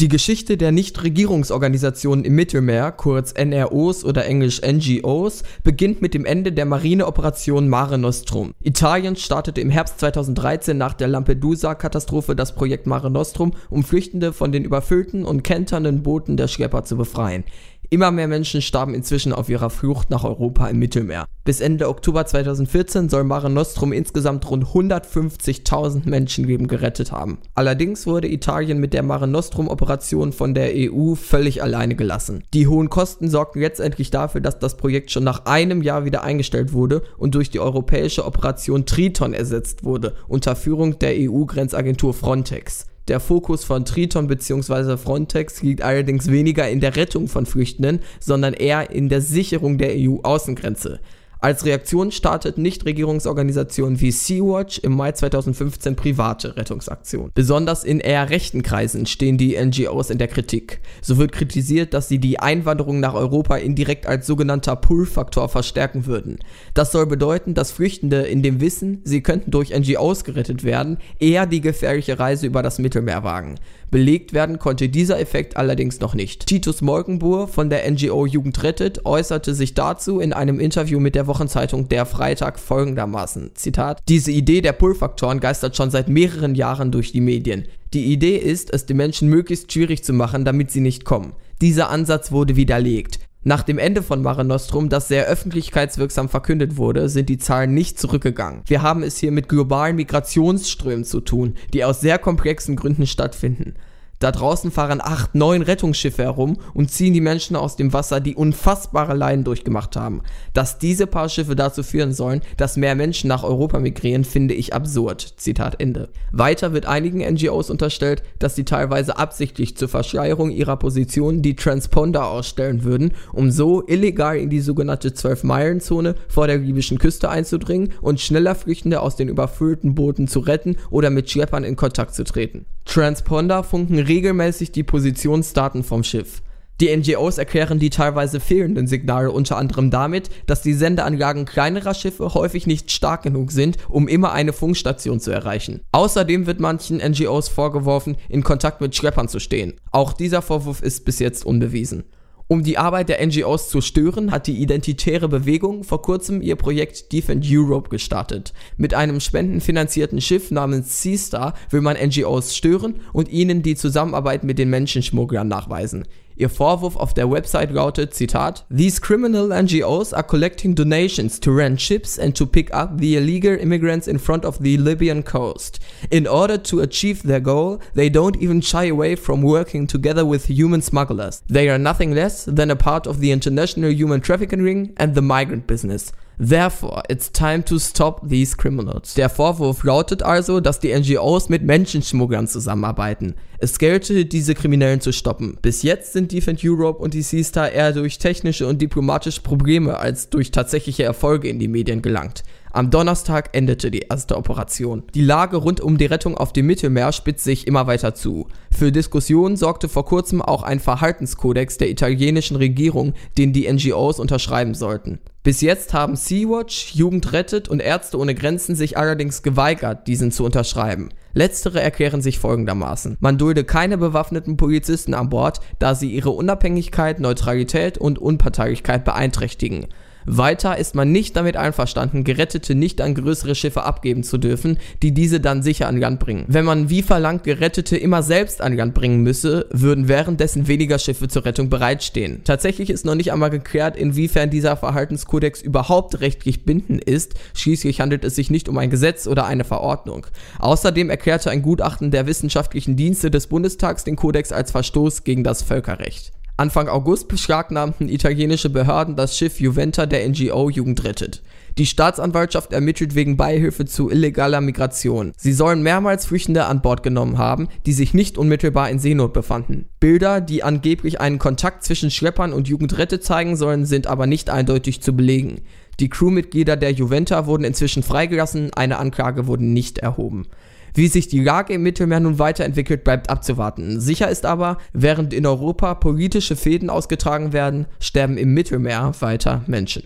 Die Geschichte der Nichtregierungsorganisationen im Mittelmeer, kurz NROs oder englisch NGOs, beginnt mit dem Ende der Marineoperation Mare Nostrum. Italien startete im Herbst 2013 nach der Lampedusa-Katastrophe das Projekt Mare Nostrum, um Flüchtende von den überfüllten und kenternden Booten der Schlepper zu befreien. Immer mehr Menschen starben inzwischen auf ihrer Flucht nach Europa im Mittelmeer. Bis Ende Oktober 2014 soll Mare Nostrum insgesamt rund 150.000 Menschenleben gerettet haben. Allerdings wurde Italien mit der Mare Nostrum Operation von der EU völlig alleine gelassen. Die hohen Kosten sorgten letztendlich dafür, dass das Projekt schon nach einem Jahr wieder eingestellt wurde und durch die europäische Operation Triton ersetzt wurde, unter Führung der EU-Grenzagentur Frontex. Der Fokus von Triton bzw. Frontex liegt allerdings weniger in der Rettung von Flüchtenden, sondern eher in der Sicherung der EU-Außengrenze. Als Reaktion startet Nichtregierungsorganisationen wie Sea-Watch im Mai 2015 private Rettungsaktionen. Besonders in eher rechten Kreisen stehen die NGOs in der Kritik. So wird kritisiert, dass sie die Einwanderung nach Europa indirekt als sogenannter Pull-Faktor verstärken würden. Das soll bedeuten, dass Flüchtende in dem Wissen, sie könnten durch NGOs gerettet werden, eher die gefährliche Reise über das Mittelmeer wagen. Belegt werden konnte dieser Effekt allerdings noch nicht. Titus Molkenbuhr von der NGO Jugend rettet äußerte sich dazu in einem Interview mit der Wochenzeitung Der Freitag folgendermaßen: Zitat: Diese Idee der Pull-Faktoren geistert schon seit mehreren Jahren durch die Medien. Die Idee ist, es den Menschen möglichst schwierig zu machen, damit sie nicht kommen. Dieser Ansatz wurde widerlegt. Nach dem Ende von Mare Nostrum, das sehr öffentlichkeitswirksam verkündet wurde, sind die Zahlen nicht zurückgegangen. Wir haben es hier mit globalen Migrationsströmen zu tun, die aus sehr komplexen Gründen stattfinden. Da draußen fahren acht, neun Rettungsschiffe herum und ziehen die Menschen aus dem Wasser, die unfassbare Leiden durchgemacht haben. Dass diese paar Schiffe dazu führen sollen, dass mehr Menschen nach Europa migrieren, finde ich absurd. Zitat Ende. Weiter wird einigen NGOs unterstellt, dass sie teilweise absichtlich zur Verschleierung ihrer Position die Transponder ausstellen würden, um so illegal in die sogenannte 12-Meilen-Zone vor der libyschen Küste einzudringen und schneller Flüchtende aus den überfüllten Booten zu retten oder mit Schleppern in Kontakt zu treten. Transponder funken regelmäßig die Positionsdaten vom Schiff. Die NGOs erklären die teilweise fehlenden Signale unter anderem damit, dass die Sendeanlagen kleinerer Schiffe häufig nicht stark genug sind, um immer eine Funkstation zu erreichen. Außerdem wird manchen NGOs vorgeworfen, in Kontakt mit Schleppern zu stehen. Auch dieser Vorwurf ist bis jetzt unbewiesen. Um die Arbeit der NGOs zu stören, hat die Identitäre Bewegung vor kurzem ihr Projekt Defend Europe gestartet. Mit einem spendenfinanzierten Schiff namens Seastar will man NGOs stören und ihnen die Zusammenarbeit mit den Menschenschmugglern nachweisen. Ihr Vorwurf auf der Website lautet, Zitat, These criminal NGOs are collecting donations to rent ships and to pick up the illegal immigrants in front of the Libyan coast. In order to achieve their goal, they don't even shy away from working together with human smugglers. They are nothing less than a part of the international human trafficking ring and the migrant business. Therefore, it's time to stop these criminals. Der Vorwurf lautet also, dass die NGOs mit Menschenschmugglern zusammenarbeiten. Es gelte, diese Kriminellen zu stoppen. Bis jetzt sind Defend Europe und die Seastar eher durch technische und diplomatische Probleme als durch tatsächliche Erfolge in die Medien gelangt. Am Donnerstag endete die erste Operation. Die Lage rund um die Rettung auf dem Mittelmeer spitzt sich immer weiter zu. Für Diskussionen sorgte vor kurzem auch ein Verhaltenskodex der italienischen Regierung, den die NGOs unterschreiben sollten. Bis jetzt haben Sea-Watch, Jugend rettet und Ärzte ohne Grenzen sich allerdings geweigert, diesen zu unterschreiben. Letztere erklären sich folgendermaßen. Man dulde keine bewaffneten Polizisten an Bord, da sie ihre Unabhängigkeit, Neutralität und Unparteilichkeit beeinträchtigen. Weiter ist man nicht damit einverstanden, Gerettete nicht an größere Schiffe abgeben zu dürfen, die diese dann sicher an Land bringen. Wenn man wie verlangt Gerettete immer selbst an Land bringen müsse, würden währenddessen weniger Schiffe zur Rettung bereitstehen. Tatsächlich ist noch nicht einmal geklärt, inwiefern dieser Verhaltenskodex überhaupt rechtlich bindend ist. Schließlich handelt es sich nicht um ein Gesetz oder eine Verordnung. Außerdem erklärte ein Gutachten der wissenschaftlichen Dienste des Bundestags den Kodex als Verstoß gegen das Völkerrecht. Anfang August beschlagnahmten italienische Behörden das Schiff Juventa der NGO Jugend rettet. Die Staatsanwaltschaft ermittelt wegen Beihilfe zu illegaler Migration. Sie sollen mehrmals Flüchtende an Bord genommen haben, die sich nicht unmittelbar in Seenot befanden. Bilder, die angeblich einen Kontakt zwischen Schleppern und Jugendrette zeigen sollen, sind aber nicht eindeutig zu belegen. Die Crewmitglieder der Juventa wurden inzwischen freigelassen, eine Anklage wurde nicht erhoben. Wie sich die Lage im Mittelmeer nun weiterentwickelt, bleibt abzuwarten. Sicher ist aber, während in Europa politische Fäden ausgetragen werden, sterben im Mittelmeer weiter Menschen.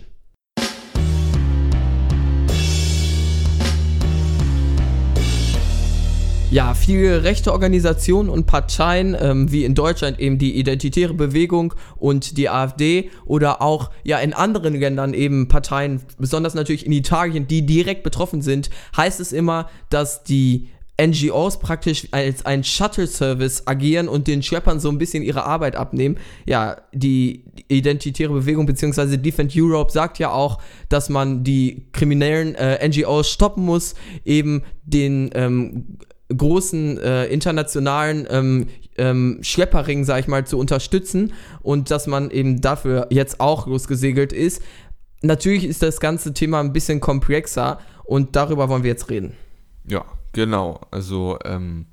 Ja, viele rechte Organisationen und Parteien, ähm, wie in Deutschland eben die Identitäre Bewegung und die AfD oder auch ja in anderen Ländern eben Parteien, besonders natürlich in Italien, die direkt betroffen sind, heißt es immer, dass die NGOs praktisch als ein Shuttle-Service agieren und den Schleppern so ein bisschen ihre Arbeit abnehmen. Ja, die identitäre Bewegung bzw. Defend Europe sagt ja auch, dass man die kriminellen äh, NGOs stoppen muss, eben den ähm, großen äh, internationalen ähm, ähm, Schlepperring, sag ich mal, zu unterstützen und dass man eben dafür jetzt auch losgesegelt ist. Natürlich ist das ganze Thema ein bisschen komplexer und darüber wollen wir jetzt reden. Ja, Genau, also ähm,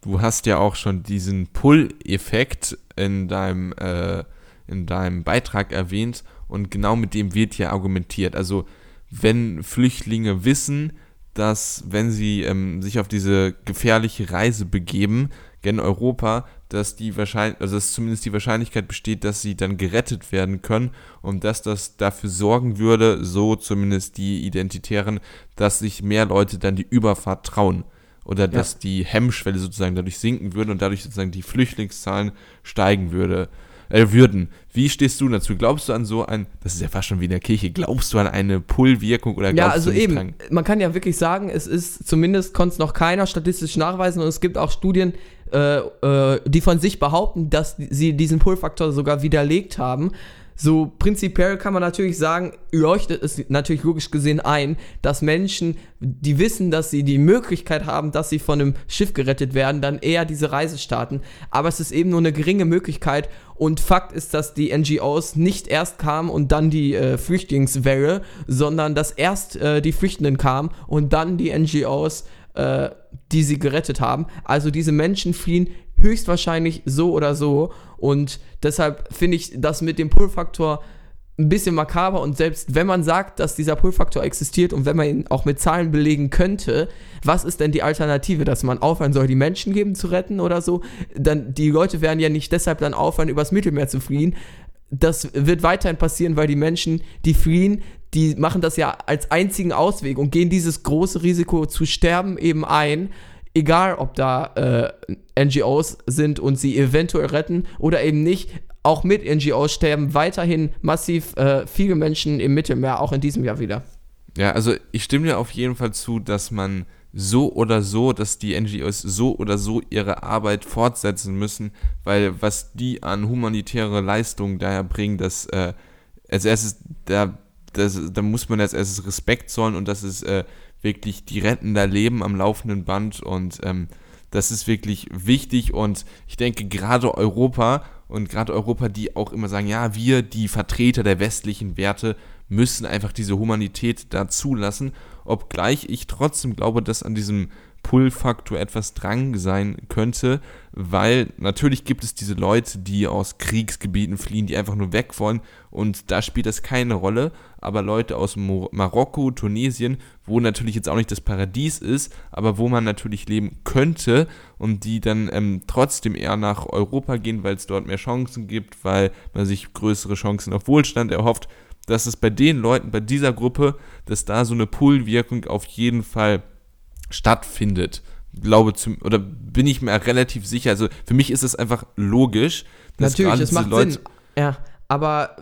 du hast ja auch schon diesen Pull-Effekt in deinem, äh, in deinem Beitrag erwähnt Und genau mit dem wird hier argumentiert. Also wenn Flüchtlinge wissen, dass wenn sie ähm, sich auf diese gefährliche Reise begeben, gen Europa, dass die wahrscheinlich, also dass zumindest die Wahrscheinlichkeit besteht, dass sie dann gerettet werden können und dass das dafür sorgen würde, so zumindest die Identitären, dass sich mehr Leute dann die Überfahrt trauen oder dass ja. die Hemmschwelle sozusagen dadurch sinken würde und dadurch sozusagen die Flüchtlingszahlen steigen würde äh, würden. Wie stehst du dazu? Glaubst du an so ein, das ist ja fast schon wie in der Kirche, glaubst du an eine Pull-Wirkung oder glaubst ja, also du nicht eben, dran? man kann ja wirklich sagen, es ist zumindest konnte es noch keiner statistisch nachweisen und es gibt auch Studien, äh, äh, die von sich behaupten, dass sie diesen Pull-Faktor sogar widerlegt haben. So prinzipiell kann man natürlich sagen, leuchtet es natürlich logisch gesehen ein, dass Menschen, die wissen, dass sie die Möglichkeit haben, dass sie von einem Schiff gerettet werden, dann eher diese Reise starten. Aber es ist eben nur eine geringe Möglichkeit und Fakt ist, dass die NGOs nicht erst kamen und dann die äh, Flüchtlingswelle, sondern dass erst äh, die Flüchtenden kamen und dann die NGOs, äh, die sie gerettet haben. Also diese Menschen fliehen höchstwahrscheinlich so oder so. Und deshalb finde ich das mit dem Pull-Faktor ein bisschen makaber und selbst wenn man sagt, dass dieser Pull-Faktor existiert und wenn man ihn auch mit Zahlen belegen könnte, was ist denn die Alternative, dass man aufhören soll, die Menschen geben zu retten oder so? Dann die Leute werden ja nicht deshalb dann aufhören, übers Mittelmeer zu fliehen. Das wird weiterhin passieren, weil die Menschen, die fliehen, die machen das ja als einzigen Ausweg und gehen dieses große Risiko zu sterben eben ein egal ob da äh, NGOs sind und sie eventuell retten oder eben nicht, auch mit NGOs sterben weiterhin massiv äh, viele Menschen im Mittelmeer, auch in diesem Jahr wieder. Ja, also ich stimme dir auf jeden Fall zu, dass man so oder so, dass die NGOs so oder so ihre Arbeit fortsetzen müssen, weil was die an humanitäre Leistungen daher bringen, dass äh, als erstes, da, das, da muss man als erstes Respekt zollen und das ist äh, wirklich, die retten da Leben am laufenden Band und ähm, das ist wirklich wichtig und ich denke gerade Europa und gerade Europa, die auch immer sagen, ja, wir, die Vertreter der westlichen Werte, müssen einfach diese Humanität da zulassen, obgleich ich trotzdem glaube, dass an diesem Pull-Faktor etwas Drang sein könnte, weil natürlich gibt es diese Leute, die aus Kriegsgebieten fliehen, die einfach nur weg wollen und da spielt das keine Rolle, aber Leute aus Marokko, Tunesien, wo natürlich jetzt auch nicht das Paradies ist, aber wo man natürlich leben könnte und die dann ähm, trotzdem eher nach Europa gehen, weil es dort mehr Chancen gibt, weil man sich größere Chancen auf Wohlstand erhofft, dass es bei den Leuten, bei dieser Gruppe, dass da so eine Pull-Wirkung auf jeden Fall stattfindet. Glaube zum, oder bin ich mir relativ sicher. Also für mich ist es einfach logisch, dass Natürlich, es macht Leute Sinn. Ja, aber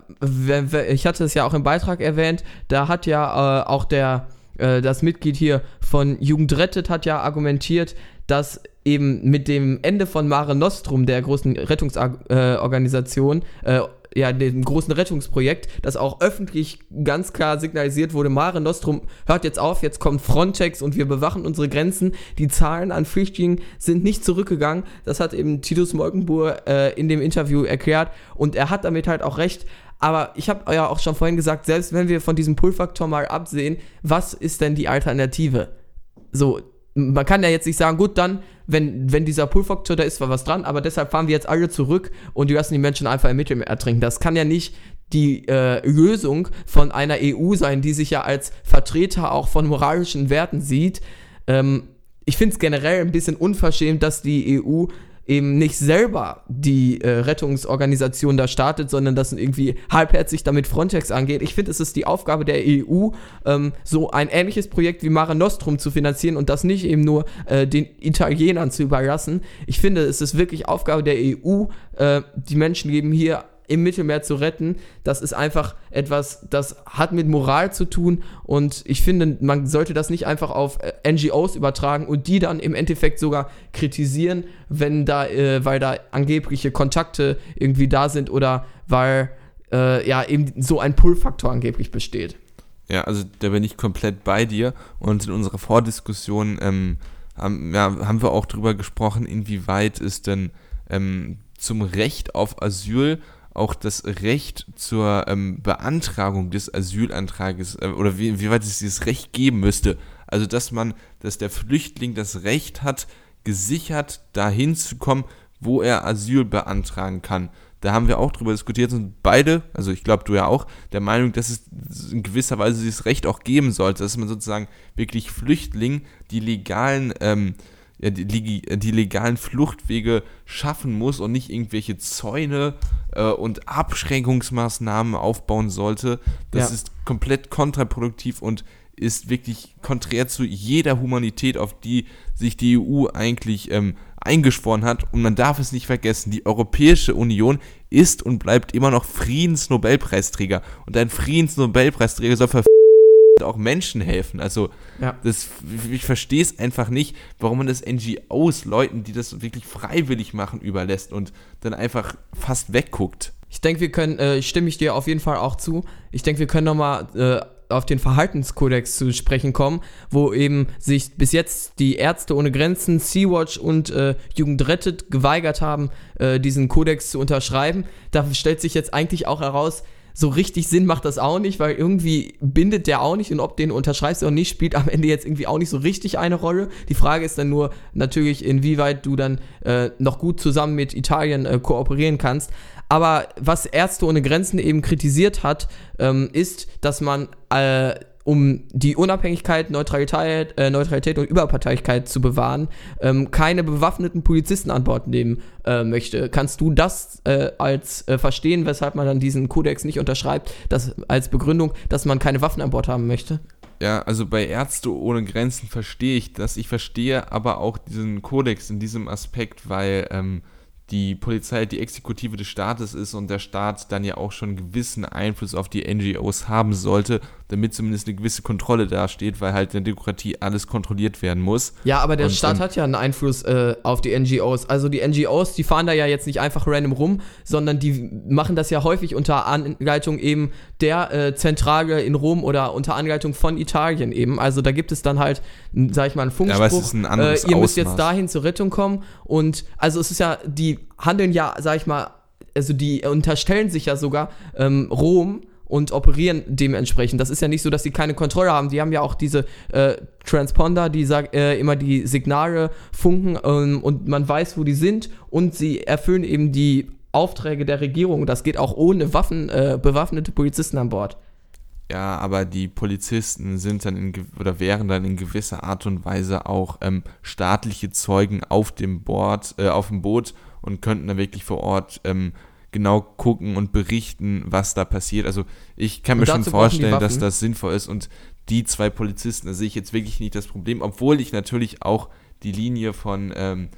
ich hatte es ja auch im Beitrag erwähnt, da hat ja äh, auch der äh, das Mitglied hier von Jugend rettet hat ja argumentiert, dass eben mit dem Ende von Mare Nostrum, der großen Rettungsorganisation, äh, ja, dem großen Rettungsprojekt, das auch öffentlich ganz klar signalisiert wurde, Mare Nostrum hört jetzt auf, jetzt kommt Frontex und wir bewachen unsere Grenzen. Die Zahlen an Flüchtlingen sind nicht zurückgegangen. Das hat eben Titus Molkenbuhr äh, in dem Interview erklärt und er hat damit halt auch recht. Aber ich habe ja auch schon vorhin gesagt, selbst wenn wir von diesem Pull-Faktor mal absehen, was ist denn die Alternative? So, man kann ja jetzt nicht sagen, gut, dann, wenn, wenn dieser Pull-Faktor da ist, war was dran, aber deshalb fahren wir jetzt alle zurück und die lassen die Menschen einfach im Mittelmeer ertrinken. Das kann ja nicht die äh, Lösung von einer EU sein, die sich ja als Vertreter auch von moralischen Werten sieht. Ähm, ich finde es generell ein bisschen unverschämt, dass die EU eben nicht selber die äh, Rettungsorganisation da startet, sondern das irgendwie halbherzig damit Frontex angeht. Ich finde, es ist die Aufgabe der EU, ähm, so ein ähnliches Projekt wie Mare Nostrum zu finanzieren und das nicht eben nur äh, den Italienern zu überlassen. Ich finde, es ist wirklich Aufgabe der EU, äh, die Menschen geben hier im Mittelmeer zu retten. Das ist einfach etwas, das hat mit Moral zu tun und ich finde, man sollte das nicht einfach auf äh, NGOs übertragen und die dann im Endeffekt sogar kritisieren, wenn da, äh, weil da angebliche Kontakte irgendwie da sind oder weil äh, ja eben so ein Pull-Faktor angeblich besteht. Ja, also da bin ich komplett bei dir und in unserer Vordiskussion ähm, haben, ja, haben wir auch darüber gesprochen, inwieweit es denn ähm, zum Recht auf Asyl auch das Recht zur ähm, Beantragung des Asylantrages äh, oder wie, wie weit es dieses Recht geben müsste. Also dass man, dass der Flüchtling das Recht hat, gesichert dahin zu kommen, wo er Asyl beantragen kann. da haben wir auch drüber diskutiert und beide, also ich glaube du ja auch, der Meinung, dass es in gewisser Weise dieses Recht auch geben sollte, dass man sozusagen wirklich Flüchtlingen die legalen ähm, ja, die, die, legalen Fluchtwege schaffen muss und nicht irgendwelche Zäune äh, und Abschränkungsmaßnahmen aufbauen sollte. Das ja. ist komplett kontraproduktiv und ist wirklich konträr zu jeder Humanität, auf die sich die EU eigentlich ähm, eingeschworen hat. Und man darf es nicht vergessen, die Europäische Union ist und bleibt immer noch Friedensnobelpreisträger. Und ein Friedensnobelpreisträger soll ver auch Menschen helfen. Also ja. das, ich verstehe es einfach nicht, warum man das NGOs, Leuten, die das wirklich freiwillig machen, überlässt und dann einfach fast wegguckt. Ich denke, wir können, äh, stimme ich dir auf jeden Fall auch zu. Ich denke, wir können nochmal äh, auf den Verhaltenskodex zu sprechen kommen, wo eben sich bis jetzt die Ärzte ohne Grenzen, Sea-Watch und äh, Jugend rettet geweigert haben, äh, diesen Kodex zu unterschreiben. Da stellt sich jetzt eigentlich auch heraus, so richtig Sinn macht das auch nicht, weil irgendwie bindet der auch nicht und ob den unterschreibst oder nicht, spielt am *laughs* Ende jetzt irgendwie auch nicht so richtig eine Rolle. Die Frage ist dann nur natürlich, inwieweit du dann äh, noch gut zusammen mit Italien äh, kooperieren kannst. Aber was Ärzte ohne Grenzen eben kritisiert hat, ähm, ist, dass man äh, um die Unabhängigkeit, Neutralität, äh, Neutralität und Überparteilichkeit zu bewahren, ähm, keine bewaffneten Polizisten an Bord nehmen äh, möchte. Kannst du das äh, als äh, verstehen, weshalb man dann diesen Kodex nicht unterschreibt, das als Begründung, dass man keine Waffen an Bord haben möchte? Ja, also bei Ärzte ohne Grenzen verstehe ich das. Ich verstehe aber auch diesen Kodex in diesem Aspekt, weil ähm, die Polizei die Exekutive des Staates ist und der Staat dann ja auch schon gewissen Einfluss auf die NGOs haben sollte, damit zumindest eine gewisse Kontrolle dasteht, weil halt in der Demokratie alles kontrolliert werden muss. Ja, aber der und, Staat ähm, hat ja einen Einfluss äh, auf die NGOs. Also die NGOs, die fahren da ja jetzt nicht einfach random rum, sondern die machen das ja häufig unter Anleitung eben der äh, Zentrale in Rom oder unter Anleitung von Italien eben. Also da gibt es dann halt, sag ich mal, einen Funkspruch. Ja, aber es ist ein anderes äh, ihr müsst jetzt dahin zur Rettung kommen und also es ist ja die handeln ja, sag ich mal, also die unterstellen sich ja sogar ähm, Rom und operieren dementsprechend. Das ist ja nicht so, dass sie keine Kontrolle haben. Die haben ja auch diese äh, Transponder, die sag, äh, immer die Signale funken ähm, und man weiß, wo die sind und sie erfüllen eben die Aufträge der Regierung. Das geht auch ohne Waffen, äh, bewaffnete Polizisten an Bord. Ja, aber die Polizisten sind dann in, oder wären dann in gewisser Art und Weise auch ähm, staatliche Zeugen auf dem Board, äh, auf dem Boot und könnten dann wirklich vor Ort ähm, genau gucken und berichten, was da passiert. Also ich kann mir schon vorstellen, dass das sinnvoll ist und die zwei Polizisten, da sehe ich jetzt wirklich nicht das Problem, obwohl ich natürlich auch die Linie von ähm,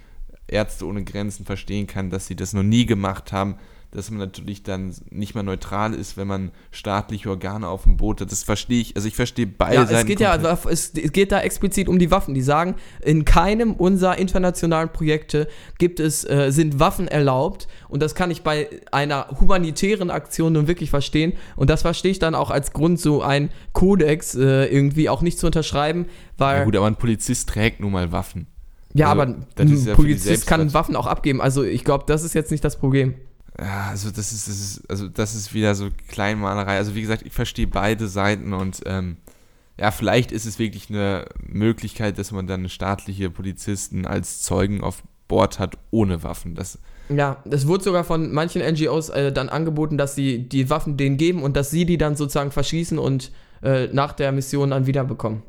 Ärzte ohne Grenzen verstehen kann, dass sie das noch nie gemacht haben, dass man natürlich dann nicht mehr neutral ist, wenn man staatliche Organe auf dem Boot hat. Das verstehe ich. Also ich verstehe beide ja, Seiten. Es geht ja, es geht da explizit um die Waffen. Die sagen, in keinem unserer internationalen Projekte gibt es, äh, sind Waffen erlaubt. Und das kann ich bei einer humanitären Aktion nun wirklich verstehen. Und das verstehe ich dann auch als Grund, so einen Kodex äh, irgendwie auch nicht zu unterschreiben, weil. Ja gut, aber ein Polizist trägt nun mal Waffen. Ja, also, aber ein ja Polizist kann Waffen auch abgeben. Also ich glaube, das ist jetzt nicht das Problem ja, also das ist, das ist, also das ist wieder so Kleinmalerei. Also wie gesagt, ich verstehe beide Seiten und ähm, ja, vielleicht ist es wirklich eine Möglichkeit, dass man dann staatliche Polizisten als Zeugen auf Bord hat ohne Waffen. Das, ja, es wurde sogar von manchen NGOs äh, dann angeboten, dass sie die Waffen denen geben und dass sie die dann sozusagen verschießen und äh, nach der Mission dann wiederbekommen.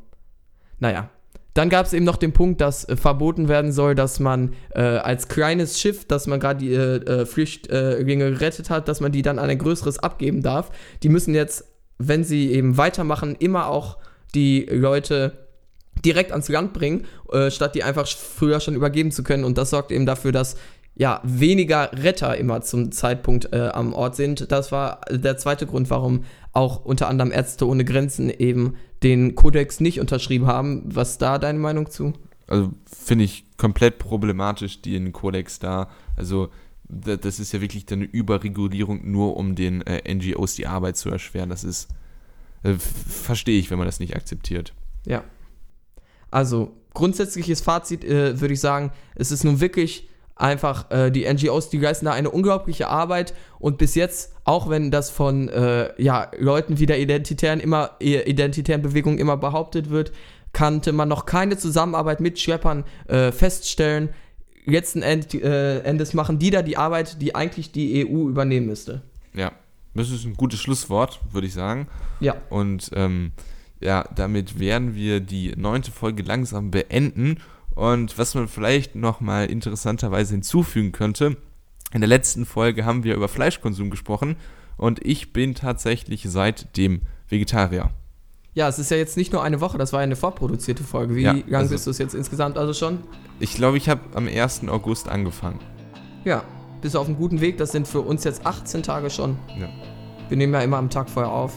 Naja, dann gab es eben noch den Punkt, dass äh, verboten werden soll, dass man äh, als kleines Schiff, das man gerade die äh, äh Flüchtlinge gerettet hat, dass man die dann an ein größeres abgeben darf. Die müssen jetzt, wenn sie eben weitermachen, immer auch die Leute direkt ans Land bringen, äh, statt die einfach früher schon übergeben zu können. Und das sorgt eben dafür, dass ja, weniger Retter immer zum Zeitpunkt äh, am Ort sind. Das war der zweite Grund, warum auch unter anderem Ärzte ohne Grenzen eben den Kodex nicht unterschrieben haben. Was da deine Meinung zu? Also finde ich komplett problematisch, den Kodex da. Also das ist ja wirklich eine Überregulierung, nur um den äh, NGOs die Arbeit zu erschweren. Das ist, äh, verstehe ich, wenn man das nicht akzeptiert. Ja. Also grundsätzliches Fazit äh, würde ich sagen, es ist nun wirklich einfach äh, die NGOs, die leisten da eine unglaubliche Arbeit und bis jetzt, auch wenn das von äh, ja, Leuten wie der identitären immer identitären Bewegung immer behauptet wird, kannte man noch keine Zusammenarbeit mit Schleppern äh, feststellen. letzten End, äh, Endes machen die da die Arbeit, die eigentlich die EU übernehmen müsste. Ja, das ist ein gutes Schlusswort, würde ich sagen. Ja. Und ähm, ja, damit werden wir die neunte Folge langsam beenden. Und was man vielleicht nochmal interessanterweise hinzufügen könnte, in der letzten Folge haben wir über Fleischkonsum gesprochen und ich bin tatsächlich seitdem Vegetarier. Ja, es ist ja jetzt nicht nur eine Woche, das war ja eine vorproduzierte Folge. Wie Ja, lang also- bist du es jetzt insgesamt also schon? Ich glaube, ich habe am 1. August angefangen. Ja, bist du auf einem guten Weg. Das sind für uns jetzt 18 Tage schon. Ja. Wir nehmen ja immer am Tag vorher auf.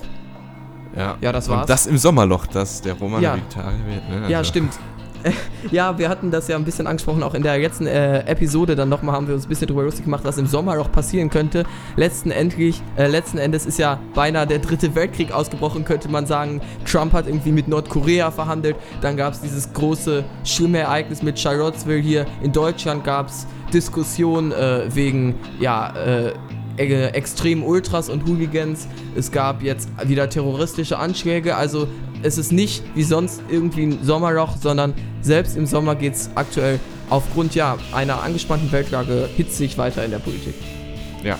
Ja, Ja, das war's. Und das im Sommerloch, dass der Roman Ja. Vegetarier wird. Ne? Ja, Also- stimmt. *laughs* Ja, wir hatten das ja ein bisschen angesprochen, auch in der letzten äh, Episode dann nochmal haben wir uns ein bisschen drüber lustig gemacht, was im Sommer noch passieren könnte. Letzten, endlich, äh, letzten Endes ist ja beinahe der dritte Weltkrieg ausgebrochen, könnte man sagen. Trump hat irgendwie mit Nordkorea verhandelt. Dann gab es dieses große Schirmereignis mit Charlottesville hier. In Deutschland gab es Diskussionen äh, wegen, ja, äh, äh, extremen Ultras und Hooligans. Es gab jetzt wieder terroristische Anschläge. Also es ist nicht wie sonst irgendwie ein Sommerloch, sondern selbst im Sommer geht es aktuell aufgrund ja einer angespannten Weltlage hitzig weiter in der Politik. Ja.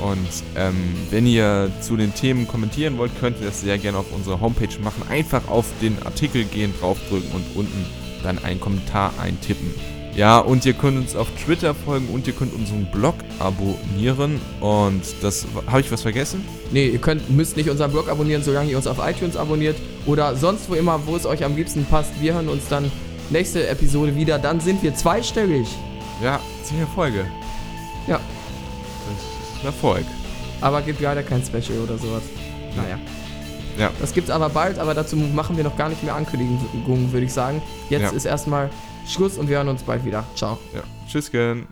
Und ähm, wenn ihr zu den Themen kommentieren wollt, könnt ihr das sehr gerne auf unserer Homepage machen. Einfach auf den Artikel gehen, draufdrücken und unten dann einen Kommentar eintippen. Ja, und ihr könnt uns auf Twitter folgen und ihr könnt unseren Blog abonnieren. Und das habe ich was vergessen? Nee, ihr könnt, müsst nicht unseren Blog abonnieren, solange ihr uns auf iTunes abonniert oder sonst wo immer, wo es euch am liebsten passt. Wir hören uns dann nächste Episode wieder. Dann sind wir zweistellig. Ja, zehnte Folge. Ja. Das ist ein Erfolg. Aber gibt leider kein Special oder sowas. Naja. Ja. Das gibt's aber bald, aber dazu machen wir noch gar nicht mehr Ankündigungen, würde ich sagen. Jetzt Ja. ist erstmal Schluss und wir hören uns bald wieder. Ciao. Ja. Tschüss, gern.